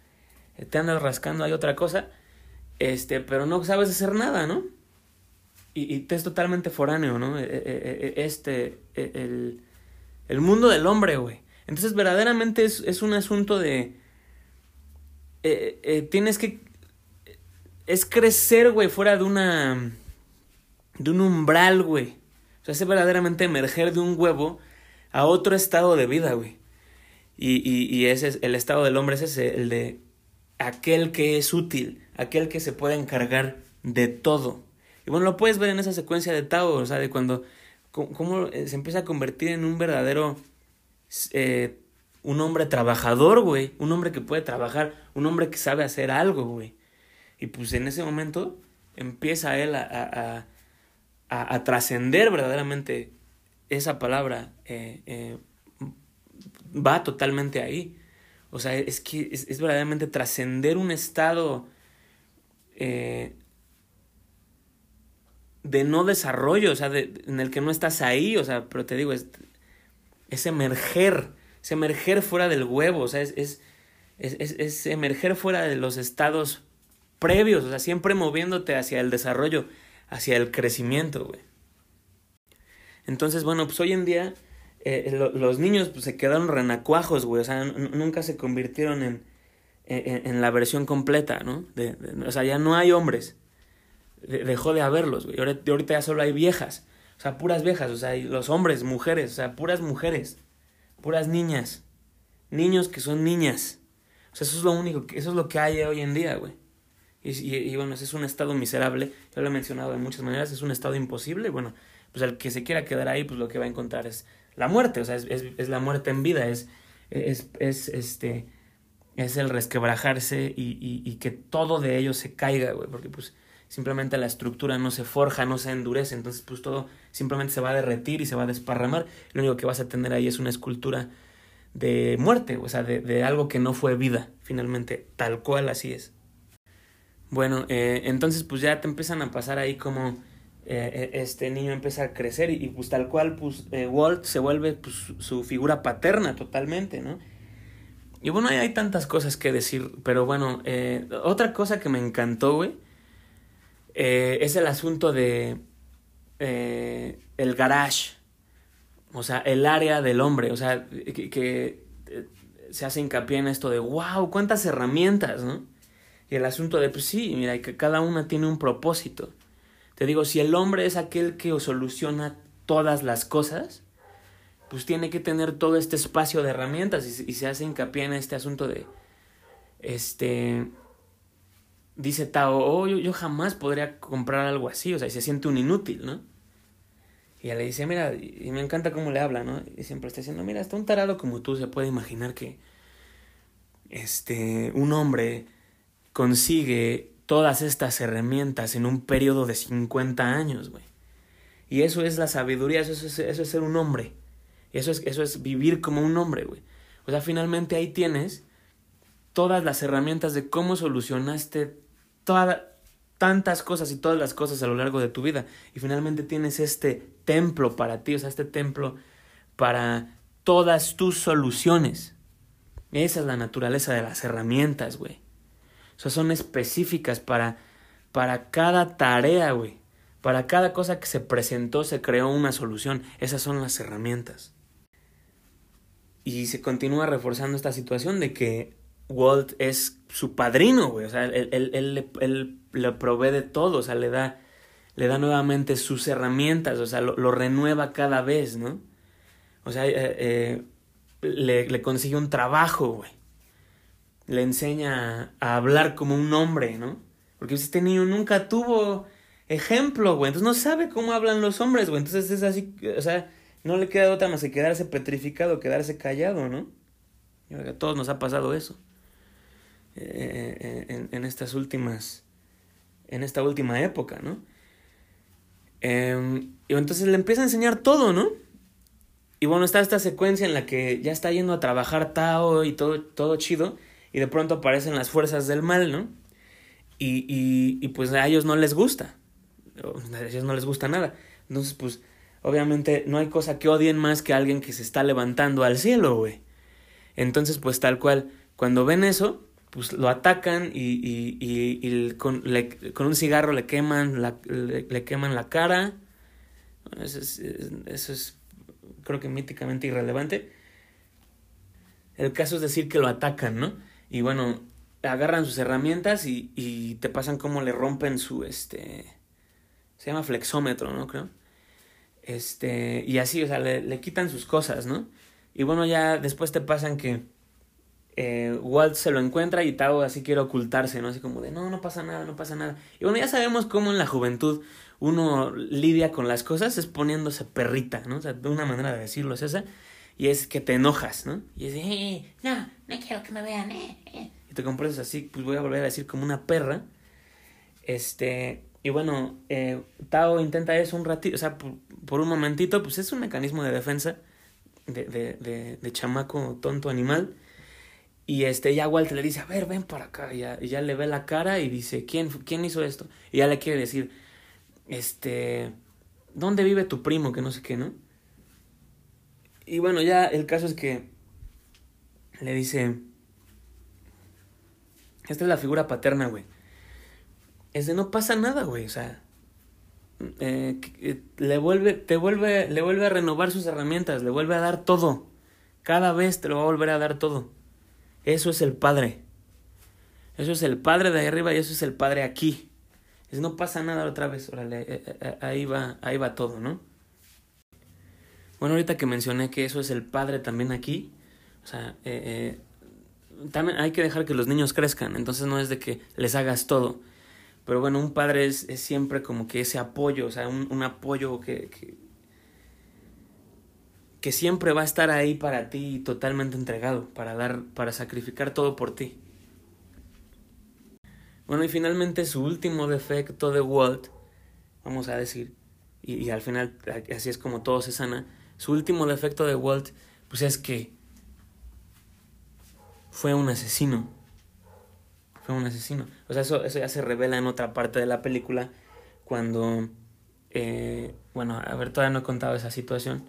Speaker 1: te andas rascando, hay otra cosa, este, pero no sabes hacer nada, ¿no? Y, y te es totalmente foráneo, ¿no? E, e, e, este, el, el mundo del hombre, güey. Entonces, verdaderamente es, es un asunto de... Eh, eh, tienes que... Es crecer, güey, fuera de una... De un umbral, güey. O sea, es verdaderamente emerger de un huevo a otro estado de vida, güey. Y, y, y ese es el estado del hombre, es ese, el de aquel que es útil, aquel que se puede encargar de todo. Y bueno, lo puedes ver en esa secuencia de Tao, o sea, de cuando cómo eh, se empieza a convertir en un verdadero eh, un hombre trabajador, güey, un hombre que puede trabajar, un hombre que sabe hacer algo, güey. Y pues en ese momento empieza él a, a, a, a trascender verdaderamente esa palabra eh, va totalmente ahí. O sea, es que es, es verdaderamente trascender un estado eh, de no desarrollo, o sea, de, en el que no estás ahí, o sea, pero te digo, es, es emerger, es emerger fuera del huevo, o sea, es, es, es, emerger fuera de los estados previos, o sea, siempre moviéndote hacia el desarrollo, hacia el crecimiento, güey. Entonces, bueno, pues hoy en día eh, lo, los niños pues, se quedaron renacuajos, güey, o sea, nunca se convirtieron en, en, la versión completa, ¿no? O sea, ya no hay hombres, de, dejó de haberlos, güey, ahorita, ahorita ya solo hay viejas, o sea, puras viejas, o sea, los hombres, mujeres, o sea, puras mujeres, puras niñas, niños que son niñas, o sea, eso es lo único, que, eso es lo que hay hoy en día, güey. Y, bueno, ese es un estado miserable, yo lo he mencionado de muchas maneras, es un estado imposible, bueno, pues el que se quiera quedar ahí, pues lo que va a encontrar es la muerte, o sea, es, es, la muerte en vida, es, es, es, este, es el resquebrajarse y, y, y que todo de ello se caiga, güey, porque pues simplemente la estructura no se forja, no se endurece, entonces pues todo simplemente se va a derretir y se va a desparramar, lo único que vas a tener ahí es una escultura de muerte, o sea, de, de algo que no fue vida, finalmente, tal cual así es. Bueno, eh, entonces pues ya te empiezan a pasar ahí como eh, este niño empieza a crecer y, pues tal cual pues eh, Walt se vuelve pues, su figura paterna totalmente, ¿no? Y bueno, hay, tantas cosas que decir, pero bueno, eh, otra cosa que me encantó, es el asunto de el garage, o sea, el área del hombre, o sea, que, que se hace hincapié en esto de, wow, cuántas herramientas, ¿no? Y el asunto de, pues sí, mira, que cada una tiene un propósito. Te digo, si el hombre es aquel que soluciona todas las cosas, pues tiene que tener todo este espacio de herramientas y, se hace hincapié en este asunto de, este, dice Tao, oh, yo, yo, jamás podría comprar algo así, o sea, y se siente un inútil, ¿no? Y ella le dice, mira, y me encanta cómo le habla, ¿no? Y siempre está diciendo, mira, hasta un tarado como tú se puede imaginar que, este, un hombre consigue todas estas herramientas en un periodo de 50 años, güey. Y eso es la sabiduría, eso es, eso es ser un hombre. Eso es, eso es vivir como un hombre, güey. O sea, finalmente ahí tienes todas las herramientas de cómo solucionaste toda, tantas cosas y todas las cosas a lo largo de tu vida. Y finalmente tienes este templo para ti, o sea, este templo para todas tus soluciones. Esa es la naturaleza de las herramientas, güey. O sea, son específicas para, para cada tarea, güey. Para cada cosa que se presentó se creó una solución. Esas son las herramientas. Y se continúa reforzando esta situación de que Walt es su padrino, güey. O sea, él, él, él, él, le provee de todo, o sea, le da, le da nuevamente sus herramientas, o sea, lo, lo renueva cada vez, ¿no? O sea, eh, eh, le, le consigue un trabajo, güey le enseña a hablar como un hombre, ¿no? Porque este niño nunca tuvo ejemplo, güey. Entonces no sabe cómo hablan los hombres, güey. Entonces es así, o sea, no le queda otra más que quedarse petrificado, quedarse callado, ¿no? Que a todos nos ha pasado eso. Eh, en, en, estas últimas, en esta última época, ¿no? Eh, y entonces le empieza a enseñar todo, ¿no? Y bueno, está esta secuencia en la que ya está yendo a trabajar Tao y todo, todo chido y de pronto aparecen las fuerzas del mal, ¿no? Y, y, y pues a ellos no les gusta, a ellos no les gusta nada. Entonces, pues, obviamente no hay cosa que odien más que alguien que se está levantando al cielo, güey. Entonces, pues tal cual, cuando ven eso, pues lo atacan y, y, y, con, con, un cigarro le queman la, le queman la cara. Eso es, eso es, creo que míticamente irrelevante. El caso es decir que lo atacan, ¿no? Y bueno, agarran sus herramientas y, y te pasan como le rompen su, este, se llama flexómetro, ¿no? Creo. Este, y así, o sea, le, le quitan sus cosas, ¿no? Y bueno, ya después te pasan que eh, Walt se lo encuentra y Tao así quiere ocultarse, ¿no? Así como de, no, no pasa nada, no pasa nada. Y bueno, ya sabemos cómo en la juventud uno lidia con las cosas es poniéndose perrita, ¿no? O sea, de una manera de decirlo es esa y es que te enojas, ¿no? Y es de, eh, no, no quiero que me vean, eh, eh. Y te comportas así, pues voy a volver a decir como una perra. Este, y bueno, eh, Tao intenta eso un ratito, o sea, por, un momentito, pues es un mecanismo de defensa de, de, de, de chamaco tonto animal. Y este, ya Walter le dice, a ver, ven para acá. Y ya, y ya le ve la cara y dice, ¿quién, ¿quién hizo esto? Y ya le quiere decir, este, ¿dónde vive tu primo? Que no sé qué, ¿no? Y bueno, ya el caso es que le dice, esta es la figura paterna, güey. Es de no pasa nada, güey. O sea, eh, eh, le vuelve, te vuelve, le vuelve a renovar sus herramientas, le vuelve a dar todo. Cada vez te lo va a volver a dar todo. Eso es el Padre. Eso es el Padre de ahí arriba y eso es el Padre aquí. Es no pasa nada otra vez, órale, eh, ahí va, ahí va todo, ¿no? Bueno, ahorita que mencioné que eso es el Padre también aquí, o sea, eh, también hay que dejar que los niños crezcan, entonces no es de que les hagas todo, pero bueno, un padre es, es siempre como que ese apoyo, o sea, un, un apoyo que, que, que, siempre va a estar ahí para ti totalmente entregado, para dar, para sacrificar todo por ti. Bueno, y finalmente su último defecto de Walt, vamos a decir, y, y al final así es como todo se sana, su último defecto de Walt, pues es que fue un asesino. Fue un asesino. O sea, eso, eso ya se revela en otra parte de la película cuando... Eh, bueno, a ver, todavía no he contado esa situación.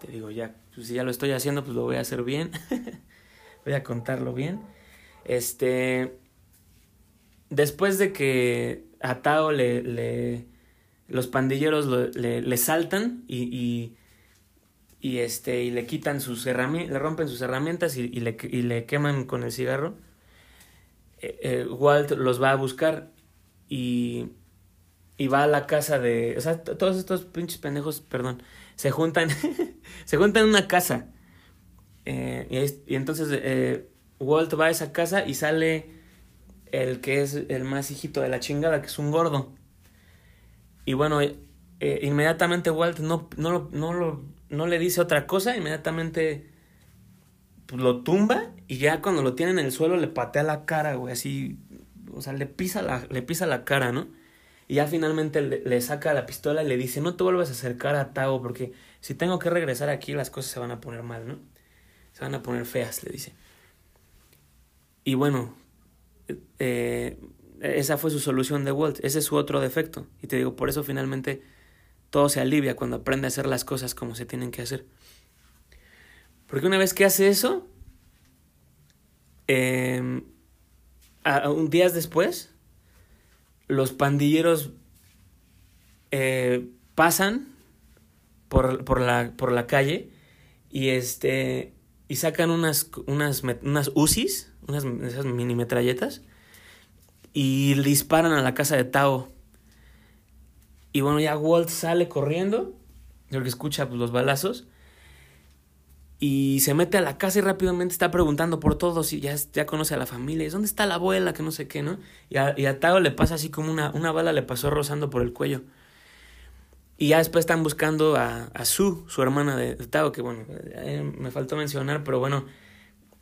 Speaker 1: Te digo, ya, pues si ya lo estoy haciendo, pues lo voy a hacer bien. voy a contarlo bien. Este... Después de que a Tao le... le los pandilleros le, le, saltan y y este y le quitan sus herramientas, le rompen sus herramientas y, y, le, y le queman con el cigarro. Eh, eh, Walt los va a buscar y, y va a la casa de, o sea, todos estos pinches pendejos, perdón, se juntan, se juntan en una casa. Eh, y, entonces Walt va a esa casa y sale el que es el más hijito de la chingada, que es un gordo. Y bueno, inmediatamente Walt no, no, no lo no le dice otra cosa, inmediatamente pues, lo tumba y ya cuando lo tiene en el suelo le patea la cara, güey, así, o sea, le pisa la, le pisa la cara, ¿no? Y ya finalmente le, saca la pistola y le dice, no te vuelvas a acercar a Tao porque si tengo que regresar aquí las cosas se van a poner mal, ¿no? Se van a poner feas, le dice. Y bueno, eh, esa fue su solución de Walt, ese es su otro defecto. Y te digo, por eso finalmente todo se alivia cuando aprende a hacer las cosas como se tienen que hacer. Porque una vez que hace eso, eh, a, un días después, los pandilleros eh, pasan por, por, la, por la calle y este y sacan unas unas unas UCIs, unas esas mini metralletas y disparan a la casa de Tao y bueno, ya Walt sale corriendo, porque escucha pues, los balazos. Y se mete a la casa y rápidamente está preguntando por todos y ya, ya conoce a la familia. ¿Dónde está la abuela? Que no sé qué, ¿no? Y a, y a Tao le pasa así como una, una bala le pasó rozando por el cuello. Y ya después están buscando a, a Sue, su hermana de, de Tao, que bueno, eh, me faltó mencionar, pero bueno,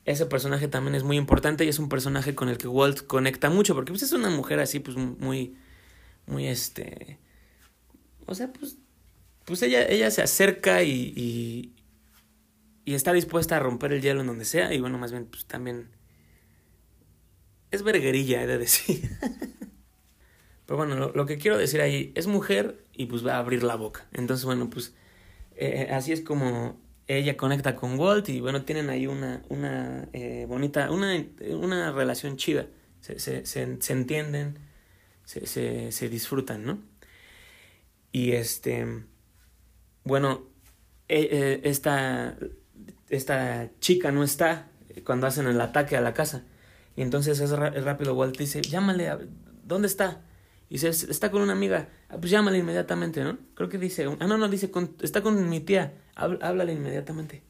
Speaker 1: ese personaje también es muy importante y es un personaje con el que Walt conecta mucho, porque pues es una mujer así, pues muy, muy este o sea, pues, pues ella, ella se acerca y, y, y, está dispuesta a romper el hielo en donde sea. Y bueno, más bien, pues también es verguerilla, he de decir. Pero bueno, lo, lo, que quiero decir ahí es mujer y pues va a abrir la boca. Entonces, bueno, pues eh, así es como ella conecta con Walt y bueno, tienen ahí una, una eh, bonita, una, una relación chida. Se, se, se, se entienden, se, se, se disfrutan, ¿no? Y este, bueno, e, e, esta, esta chica no está cuando hacen el ataque a la casa. Y entonces es, rápido, Walt dice, llámale, ¿dónde está? Y dice, está con una amiga. Ah, pues llámale inmediatamente, ¿no? Creo que dice, ah, no, no, dice, está con mi tía, háblale inmediatamente.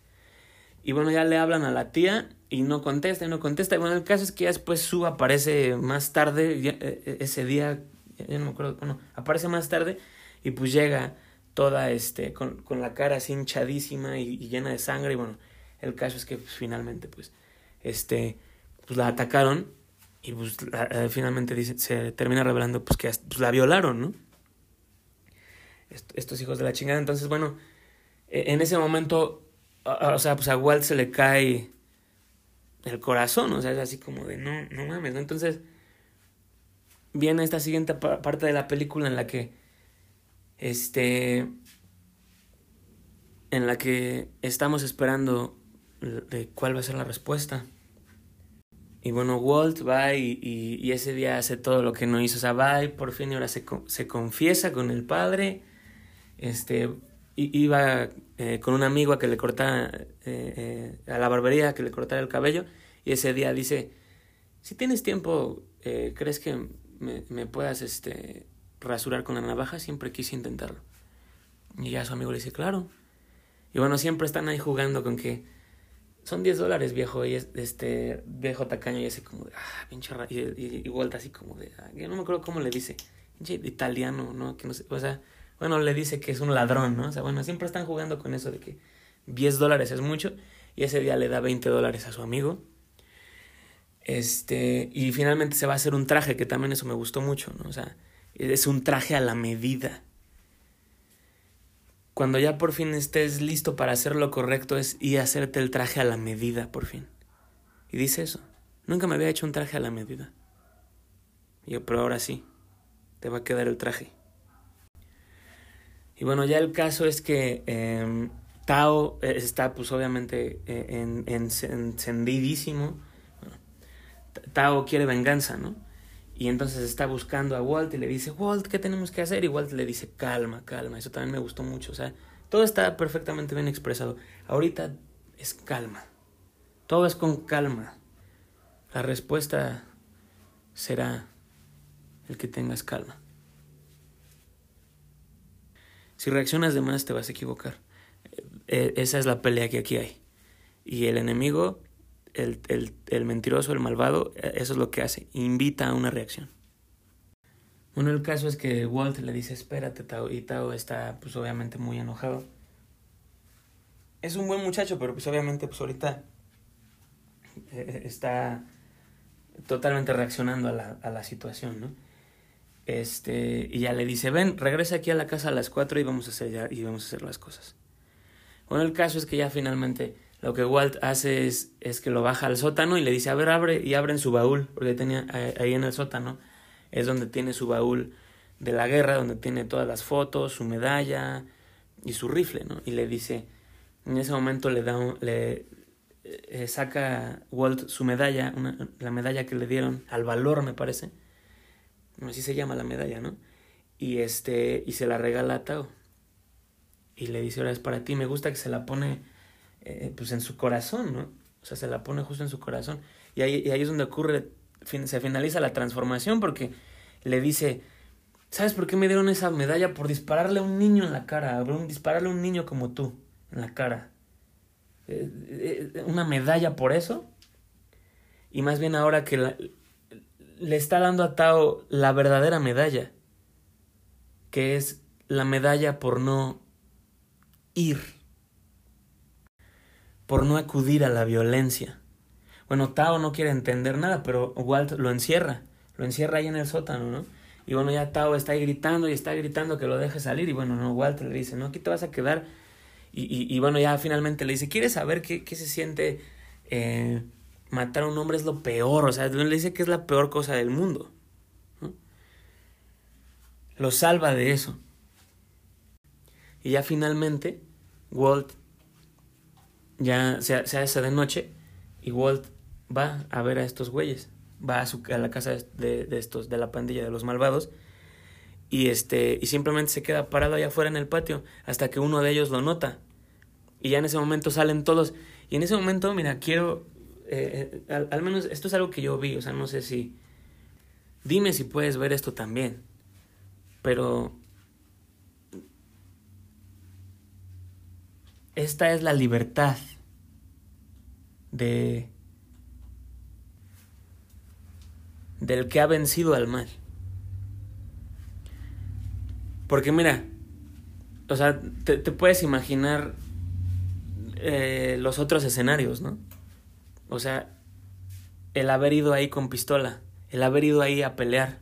Speaker 1: Y bueno, ya le hablan a la tía y no contesta y no contesta. Y bueno, el caso es que ya después Sue aparece más tarde, e, ese día, ya no me acuerdo, bueno, aparece más tarde y pues llega toda este con, con la cara así hinchadísima y, llena de sangre y bueno el caso es que pues, finalmente pues este pues la atacaron y pues finalmente dice, se termina revelando pues que pues, la violaron, ¿no? estos hijos de la chingada. Entonces, bueno, e, en ese momento, o sea, pues a Walt se le cae el corazón, o sea, es así como de, no, no mames, ¿no? Entonces, viene esta siguiente parte de la película en la que, este, en la que estamos esperando de cuál va a ser la respuesta. Y bueno, Walt va y, y, ese día hace todo lo que no hizo. O sea, va y por fin ahora se, se confiesa con el padre. Este, iba eh, con un amigo a que le cortara, eh, eh, a la barbería, a que le cortara el cabello. Y ese día dice, si tienes tiempo, ¿crees que me, me, puedas este, rasurar con la navaja? Siempre quise intentarlo. Y ya su amigo le dice, claro. Y bueno, siempre están ahí jugando con que son 10 dólares, viejo. Y este viejo tacaño y así como de, ah, pinche y, y, vuelta así como de, ah, yo no me acuerdo cómo le dice, pinche italiano, ¿no? Que no sé, o sea, bueno, le dice que es un ladrón, ¿no? O sea, bueno, siempre están jugando con eso de que 10 dólares es mucho. Y ese día le da 20 dólares a su amigo. Este, y finalmente se va a hacer un traje, que también eso me gustó mucho, ¿no? O sea, es un traje a la medida cuando ya por fin estés listo para hacer lo correcto es a hacerte el traje a la medida, por fin. Y dice eso. Nunca me había hecho un traje a la medida. Y yo, pero ahora sí, te va a quedar el traje. Y bueno, ya el caso es que em, Tao eh, está pues obviamente eh, en, encendidísimo. Tao quiere venganza, ¿no? Y entonces está buscando a Walt y le dice, Walt, ¿qué tenemos que hacer? Y Walt le dice, calma, calma. Eso también me gustó mucho. O sea, todo está perfectamente bien expresado. Ahorita es calma. Todo es con calma. La respuesta será el que tengas calma. Si reaccionas de más te vas a equivocar. E, esa es la pelea que aquí hay. Y el enemigo el, el, el mentiroso, el malvado, eh, eso es lo que hace, invita a una reacción. Bueno, el caso es que Walt le dice, espérate, Tao, y Tao está, pues obviamente muy enojado. Es un buen muchacho, pero pues obviamente, pues ahorita eh, está totalmente reaccionando a la, a la situación, ¿no? Este, y ya le dice, ven, regresa aquí a la casa a las cuatro y vamos a hacer y vamos a hacer las cosas. Bueno, el caso es que ya finalmente lo que Walt hace es, es que lo baja al sótano y le dice, a ver, abre, y abre en su baúl, porque tenía ahí en el sótano, es donde tiene su baúl de la guerra, donde tiene todas las fotos, su medalla y su rifle, ¿no? Y le dice, en ese momento le da le eh, saca Walt su medalla, una, la medalla que le dieron al valor, me parece, así se llama la medalla, ¿no? Y este, y se la regala a Tao. Y le dice, ahora es para ti, me gusta que se la pone eh, pues en su corazón, ¿no? O sea, se la pone justo en su corazón. Y ahí, y ahí es donde ocurre, se finaliza la transformación porque le dice, ¿sabes por qué me dieron esa medalla? Por dispararle a un niño en la cara, dispararle a un niño como tú en la cara. Eh, eh, una medalla por eso. Y más bien ahora que le está dando a Tao la verdadera medalla, que es la medalla por no ir por no acudir a la violencia. Bueno, Tao no quiere entender nada, pero Walt lo encierra, lo encierra ahí en el sótano, ¿no? Y bueno, ya Tao está ahí gritando y está gritando que lo deje salir. Y bueno, no, Walt le dice, no, aquí te vas a quedar. Y, y, bueno, ya finalmente le dice, ¿quieres saber qué, qué se siente eh, matar a un hombre? Es lo peor, o sea, le dice que es la peor cosa del mundo. Lo salva de eso. Y ya finalmente, Walt ya se, hace de noche y Walt va a ver a estos güeyes. Va a, su, a la casa de, de, estos, de la pandilla de los malvados. Y este, y simplemente se queda parado allá afuera en el patio hasta que uno de ellos lo nota. Y ya en ese momento salen todos. Y en ese momento, mira, quiero. Eh, eh, al, al, menos esto es algo que yo vi, o sea, no sé si. Dime si puedes ver esto también. Pero Esta es la libertad de del que ha vencido al mal. Porque mira, o sea, te, puedes imaginar eh, los otros escenarios, ¿no? O sea, el haber ido ahí con pistola, el haber ido ahí a pelear.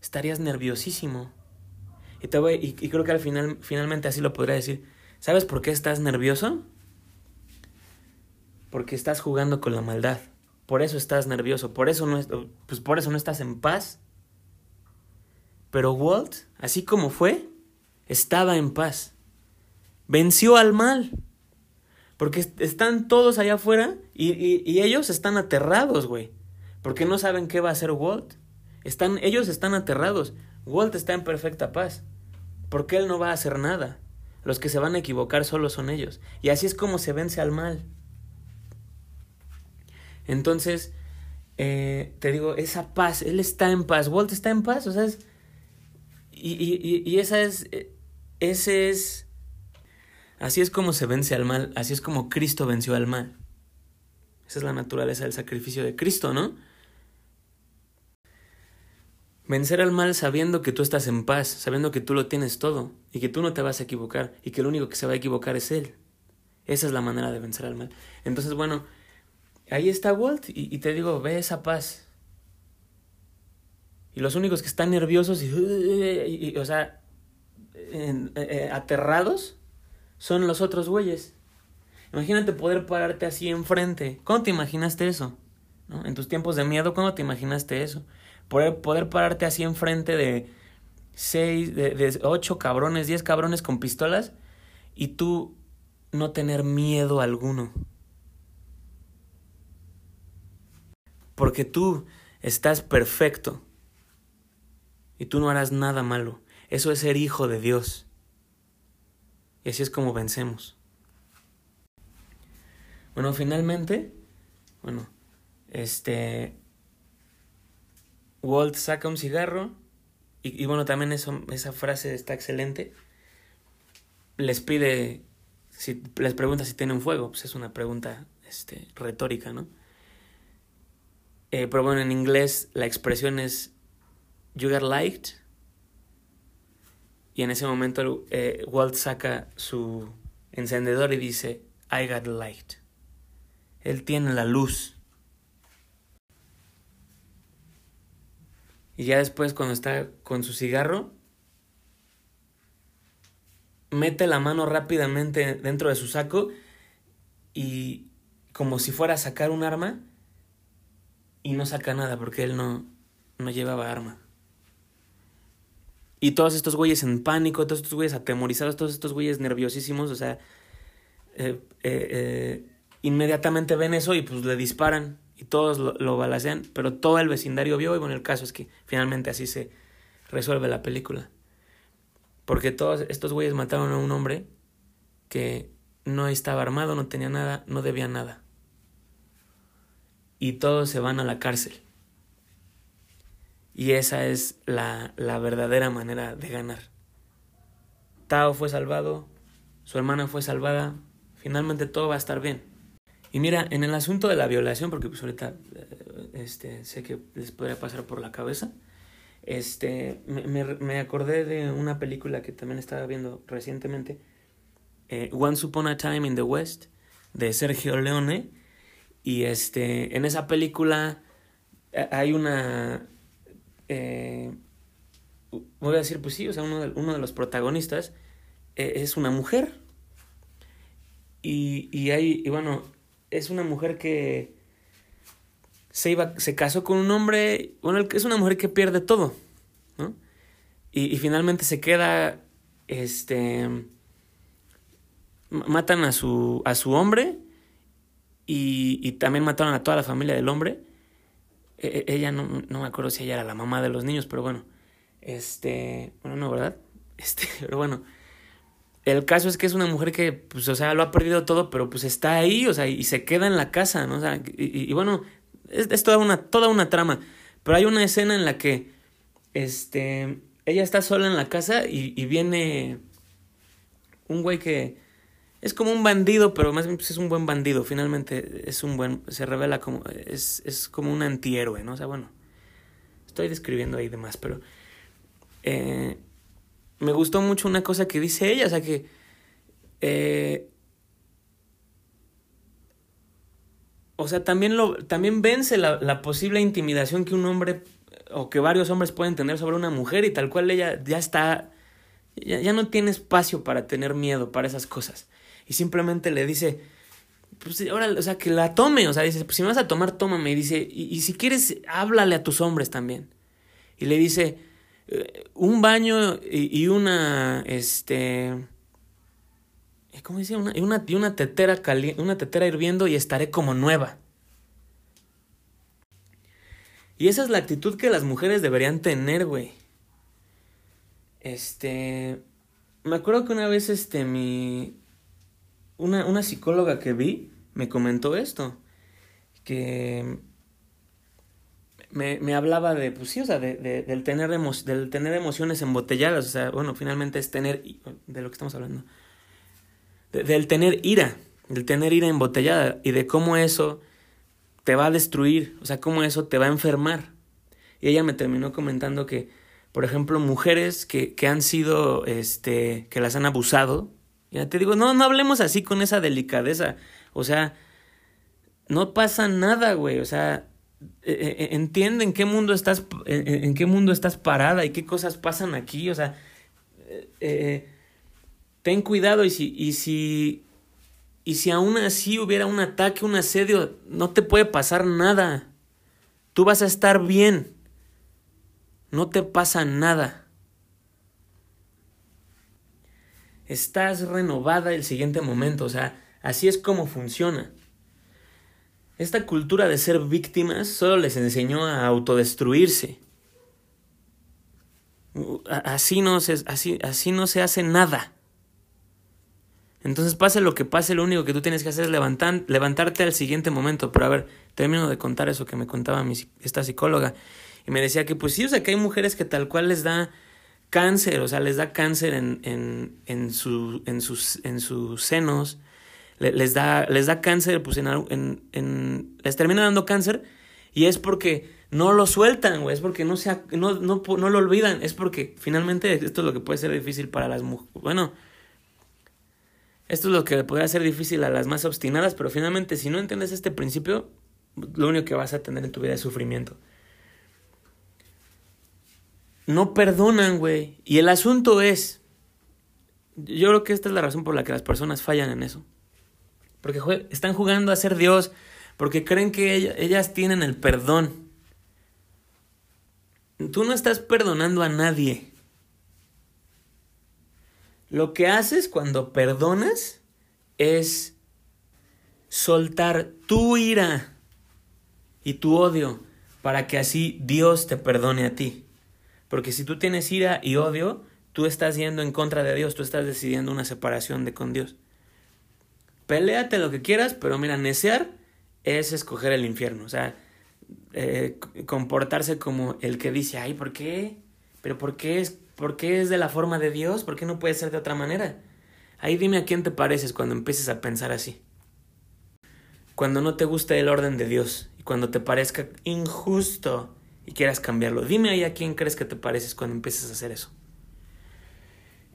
Speaker 1: Estarías nerviosísimo. Y, te voy, y, y creo que al final, finalmente así lo podría decir. ¿Sabes por qué estás nervioso? Porque estás jugando con la maldad. Por eso estás nervioso. Por eso no, pues por eso no estás en paz. Pero Walt, así como fue, estaba en paz. Venció al mal. Porque están todos allá afuera y, y, ellos están aterrados, güey. Porque no saben qué va a hacer Walt. Están, ellos están aterrados. Walt está en perfecta paz. Porque él no va a hacer nada. Los que se van a equivocar solo son ellos. Y así es como se vence al mal. Entonces, eh, te digo, esa paz, él está en paz, Walt está en paz, o sea, y, y, y esa es, ese es, así es como se vence al mal, así es como Cristo venció al mal. Esa es la naturaleza del sacrificio de Cristo, ¿no? Vencer al mal sabiendo que tú estás en paz, sabiendo que tú lo tienes todo y que tú no te vas a equivocar y que el único que se va a equivocar es Él. Esa es la manera de vencer al mal. Entonces, bueno, ahí está Walt y, te digo, ve esa paz. Y los únicos que están nerviosos y, o sea, eh, eh, aterrados son los otros güeyes. Imagínate poder pararte así enfrente. ¿Cómo te imaginaste eso? En tus tiempos de miedo, ¿cómo te imaginaste eso? Poder, poder pararte así enfrente de seis, de, de ocho cabrones, diez cabrones con pistolas y tú no tener miedo alguno. Porque tú estás perfecto y tú no harás nada malo. Eso es ser hijo de Dios. Y así es como vencemos. Bueno, finalmente, bueno, este, Walt saca un cigarro y, bueno, también eso, esa frase está excelente. Les pide, les pregunta si tienen fuego, pues es una pregunta este, retórica, ¿no? Eh, pero bueno, en inglés la expresión es You got light. Y en ese momento eh, Walt saca su encendedor y dice I got light. Él tiene la luz. Y ya después cuando está con su cigarro, mete la mano rápidamente dentro de su saco y como si fuera a sacar un arma, y no saca nada porque él no, no llevaba arma. Y todos estos güeyes en pánico, todos estos güeyes atemorizados, todos estos güeyes nerviosísimos, o sea, eh, eh, eh, inmediatamente ven eso y pues le disparan y todos lo, lo balacean, pero todo el vecindario vio y bueno, el caso es que finalmente así se resuelve la película. Porque todos estos güeyes mataron a un hombre que no estaba armado, no tenía nada, no debía nada y todos se van a la cárcel. Y esa es la, la verdadera manera de ganar. Tao fue salvado, su hermana fue salvada, finalmente todo va a estar bien. Y mira, en el asunto de la violación, porque pues ahorita eh, este, sé que les podría pasar por la cabeza, este, me, me, acordé de una película que también estaba viendo recientemente, eh, Once Upon a Time in the West, de Sergio Leone, y este, en esa película eh, hay una... Voy a decir, pues sí, o sea, uno de, uno de los protagonistas es una mujer. Y, y hay, y bueno, es una mujer que se iba, se casó con un hombre, bueno, es una mujer que pierde todo, ¿no? Y, y finalmente se queda, este, matan a su, a su hombre y, y también mataron a toda la familia del hombre. E, e, ella no, no me acuerdo si ella era la mamá de los niños, pero bueno. Este. Bueno, no, ¿verdad? Este, pero bueno. El caso es que es una mujer que, pues, o sea, lo ha perdido todo, pero pues está ahí, o sea, y se queda en la casa, ¿no? O sea, y, y bueno, es, toda una, toda una trama. Pero hay una escena en la que, este, ella está sola en la casa y, y viene un güey que, es como un bandido, pero más bien pues, es un buen bandido. Finalmente es un buen, se revela como, es, es como un antihéroe, ¿no? O sea, bueno, estoy describiendo ahí demás, pero eh, me gustó mucho una cosa que dice ella, o sea que eh, o sea, también, lo, también vence la, la, posible intimidación que un hombre o que varios hombres pueden tener sobre una mujer y tal cual ella ya está, ya, ya no tiene espacio para tener miedo para esas cosas. Y simplemente le dice, pues ahora, o sea, que la tome, o sea, dice, pues si me vas a tomar, tómame. Y dice, y, si quieres, háblale a tus hombres también. Y le dice, un baño y, una, este, ¿cómo dice? Una, y una, una tetera caliente, una tetera hirviendo y estaré como nueva. Y esa es la actitud que las mujeres deberían tener, güey. Este, me acuerdo que una vez, este, mi, una, una psicóloga que vi, me comentó esto, que me, me, hablaba de, pues sí, o sea, de, de, del, tener del tener emociones embotelladas, o sea, bueno, finalmente es tener, de lo que estamos hablando, del tener ira, del tener ira embotellada y de cómo eso te va a destruir, o sea, cómo eso te va a enfermar. Y ella me terminó comentando que, por ejemplo, mujeres que, que han sido, este, que las han abusado, ya te digo, no, no hablemos así con esa delicadeza, o sea, no pasa nada, güey. O sea, e, e, e, entiende en qué mundo estás, en qué mundo estás parada y qué cosas pasan aquí. O sea, ten cuidado y si, y si, y si aún así hubiera un ataque, un asedio, no te puede pasar nada. Tú vas a estar bien. No te pasa nada. Estás renovada el siguiente momento. O sea, Así es como funciona. Esta cultura de ser víctimas solo les enseñó a autodestruirse. Así no se, así, así no se hace nada. Entonces, pase lo que pase, lo único que tú tienes que hacer es levantarte al siguiente momento. Pero a ver, termino de contar eso que me contaba esta psicóloga. Y me decía que, pues sí, o sea, que hay mujeres que tal cual les da cáncer, o sea, les da cáncer en, en, en, en, sus, en sus senos, les da, les da cáncer, pues en, en, les termina dando cáncer y es porque no lo sueltan, güey, es porque no, no, no, no lo olvidan, es porque finalmente esto es lo que puede ser difícil para las mujeres, bueno, esto es lo que puede ser difícil a las más obstinadas, pero finalmente si no entiendes este principio, lo único que vas a tener en tu vida es sufrimiento. No perdonan, güey. Y el asunto es, yo creo que esta es la razón por la que las personas fallan en eso. Porque están jugando a ser Dios, porque creen que ellas tienen el perdón. Tú no estás perdonando a nadie. Lo que haces cuando perdonas es soltar tu ira y tu odio para que así Dios te perdone a ti. Porque si tú tienes ira y odio, tú estás yendo en contra de Dios, tú estás decidiendo una separación de con Dios. Peléate lo que quieras, pero mira, necear es escoger el infierno. O sea, eh, comportarse como el que dice, ay, ¿por qué? ¿Pero por qué, es, por qué es de la forma de Dios? ¿Por qué no puede ser de otra manera? Ahí dime a quién te pareces cuando empieces a pensar así. Cuando no te guste el orden de Dios y cuando te parezca injusto y quieras cambiarlo. Dime ahí a quién crees que te pareces cuando empieces a hacer eso.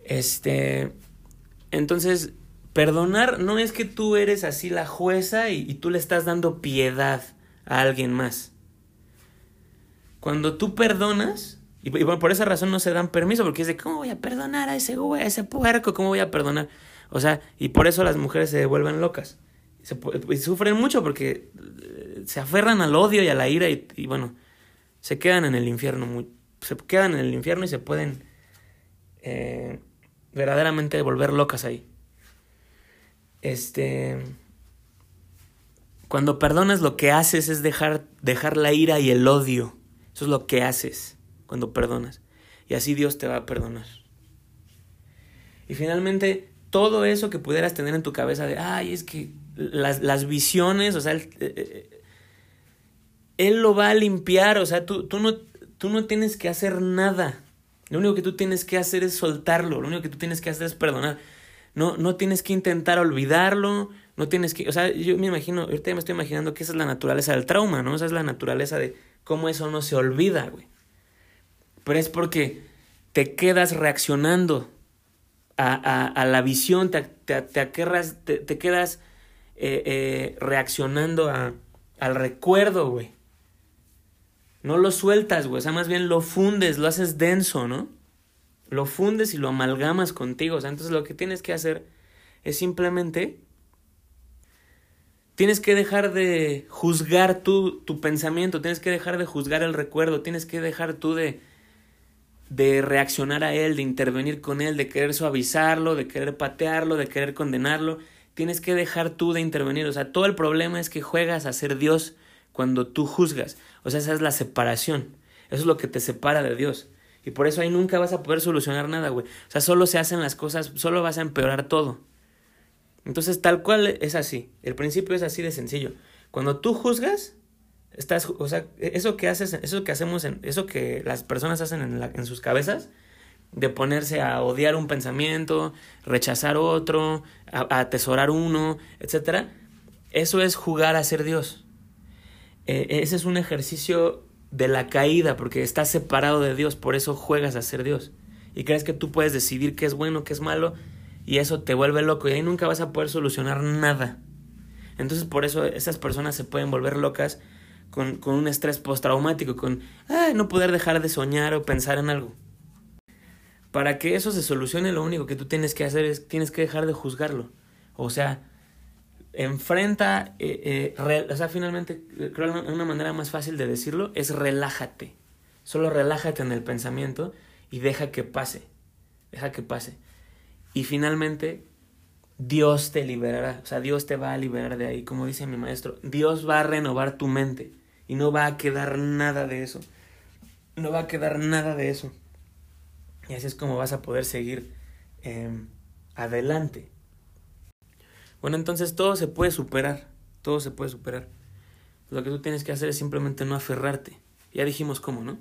Speaker 1: Este. Entonces, Perdonar no es que tú eres así la jueza y, tú le estás dando piedad a alguien más. Cuando tú perdonas, y, por esa razón no se dan permiso, porque es de, ¿cómo voy a perdonar a ese güey, a ese puerco? ¿Cómo voy a perdonar? O sea, y por eso las mujeres se vuelven locas. Y sufren mucho porque eh, se aferran al odio y a la ira y, bueno, se quedan en el infierno. se quedan en el infierno y se pueden eh, verdaderamente volver locas ahí. Este. Cuando perdonas, lo que haces es dejar, dejar la ira y el odio. Eso es lo que haces cuando perdonas. Y así Dios te va a perdonar. Y finalmente, todo eso que pudieras tener en tu cabeza de, ay, es que las, las visiones, o sea, él, eh, eh, él, lo va a limpiar, o sea, tú, tú, no, tú no tienes que hacer nada. Lo único que tú tienes que hacer es soltarlo, lo único que tú tienes que hacer es perdonar. No, no tienes que intentar olvidarlo, no tienes que, o sea, yo me imagino, ahorita me estoy imaginando que esa es la naturaleza del trauma, ¿no? Esa es la naturaleza de cómo eso no se olvida, güey. Pero es porque te quedas reaccionando a, a, a la visión, te, te, te, te, quedas eh, eh, reaccionando a, al recuerdo, güey. No lo sueltas, güey. O sea, más bien lo fundes, lo haces denso, ¿no? Lo fundes y lo amalgamas contigo. O sea, entonces lo que tienes que hacer es simplemente. Tienes que dejar de juzgar tú, tu pensamiento, tienes que dejar de juzgar el recuerdo, tienes que dejar tú de, de reaccionar a él, de intervenir con él, de querer suavizarlo, de querer patearlo, de querer condenarlo. Tienes que dejar tú de intervenir. O sea, todo el problema es que juegas a ser Dios cuando tú juzgas. O sea, esa es la separación. Eso es lo que te separa de Dios. Y por eso ahí nunca vas a poder solucionar nada, güey. O sea, solo se hacen las cosas, solo vas a empeorar todo. Entonces, tal cual es así. El principio es así de sencillo. Cuando tú juzgas, estás, o sea, eso que haces, eso que hacemos, eso que las personas hacen en, sus cabezas, de ponerse a odiar un pensamiento, rechazar otro, atesorar uno, etcétera, eso es jugar a ser Dios. Eh, ese es un ejercicio de la caída, porque estás separado de Dios, por eso juegas a ser Dios. Y crees que tú puedes decidir qué es bueno, qué es malo, y eso te vuelve loco, y ahí nunca vas a poder solucionar nada. Entonces por eso esas personas se pueden volver locas con, con un estrés postraumático, con no poder dejar de soñar o pensar en algo. Para que eso se solucione, lo único que tú tienes que hacer es tienes que dejar de juzgarlo. O sea, enfrenta, eh, eh, o sea, finalmente, creo que una manera más fácil de decirlo es relájate. Solo relájate en el pensamiento y deja que pase. Deja que pase. Y finalmente, Dios te liberará. O sea, Dios te va a liberar de ahí. Como dice mi maestro, Dios va a renovar tu mente. Y no va a quedar nada de eso. No va a quedar nada de eso. Y así es como vas a poder seguir em, adelante. Bueno, entonces todo se puede superar. Todo se puede superar. Lo que tú tienes que hacer es simplemente no aferrarte. Ya dijimos cómo, ¿no?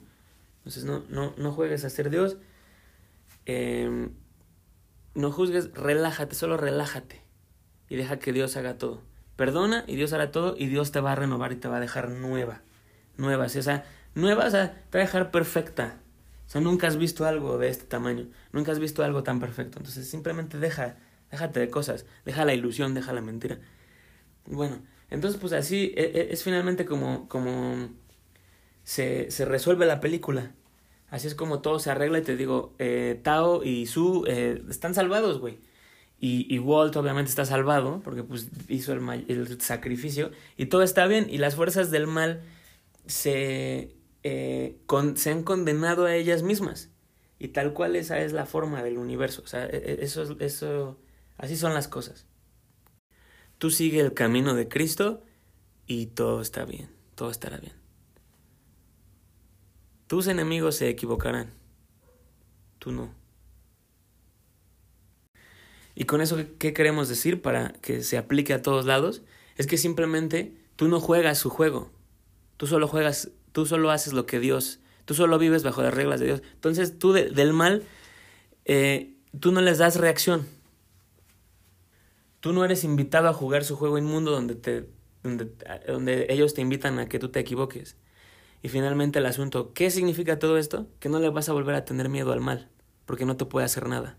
Speaker 1: Entonces no, no, no juegues a ser Dios. Em, no juzgues, relájate, solo relájate. Y deja que Dios haga todo. Perdona y Dios hará todo y Dios te va a renovar y te va a dejar nueva. Nueva, o sea, nueva, sea, te va a dejar perfecta. O sea, nunca has visto algo de este tamaño, nunca has visto algo tan perfecto. Entonces simplemente deja, déjate de cosas, deja la ilusión, deja la mentira. Bueno, entonces pues así e, e, es, finalmente como, como se, se, resuelve la película. Así es como todo se arregla y te digo, eh, Tao y Su eh, están salvados, güey. Y, y, Walt obviamente está salvado porque pues hizo el, el sacrificio y todo está bien y las fuerzas del mal se eh, se han condenado a ellas mismas. Y tal cual esa es la forma del universo. O sea, e, eso, eso, así son las cosas. Tú sigue el camino de Cristo y todo está bien, todo estará bien. Tus enemigos se equivocarán, tú no. Y con eso, ¿qué queremos decir para que se aplique a todos lados? Es que simplemente tú no juegas su juego, tú solo juegas Tú solo haces lo que Dios, tú solo vives bajo las reglas de Dios. Entonces tú del mal, eh, tú no les das reacción. Tú no eres invitado a jugar su juego inmundo donde, te, donde, donde ellos te invitan a que tú te equivoques. Y finalmente el asunto, ¿qué significa todo esto? Que no le vas a volver a tener miedo al mal, porque no te puede hacer nada.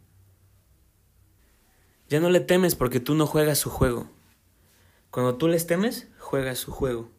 Speaker 1: Ya no le temes porque tú no juegas su juego. Cuando tú les temes, juegas su juego.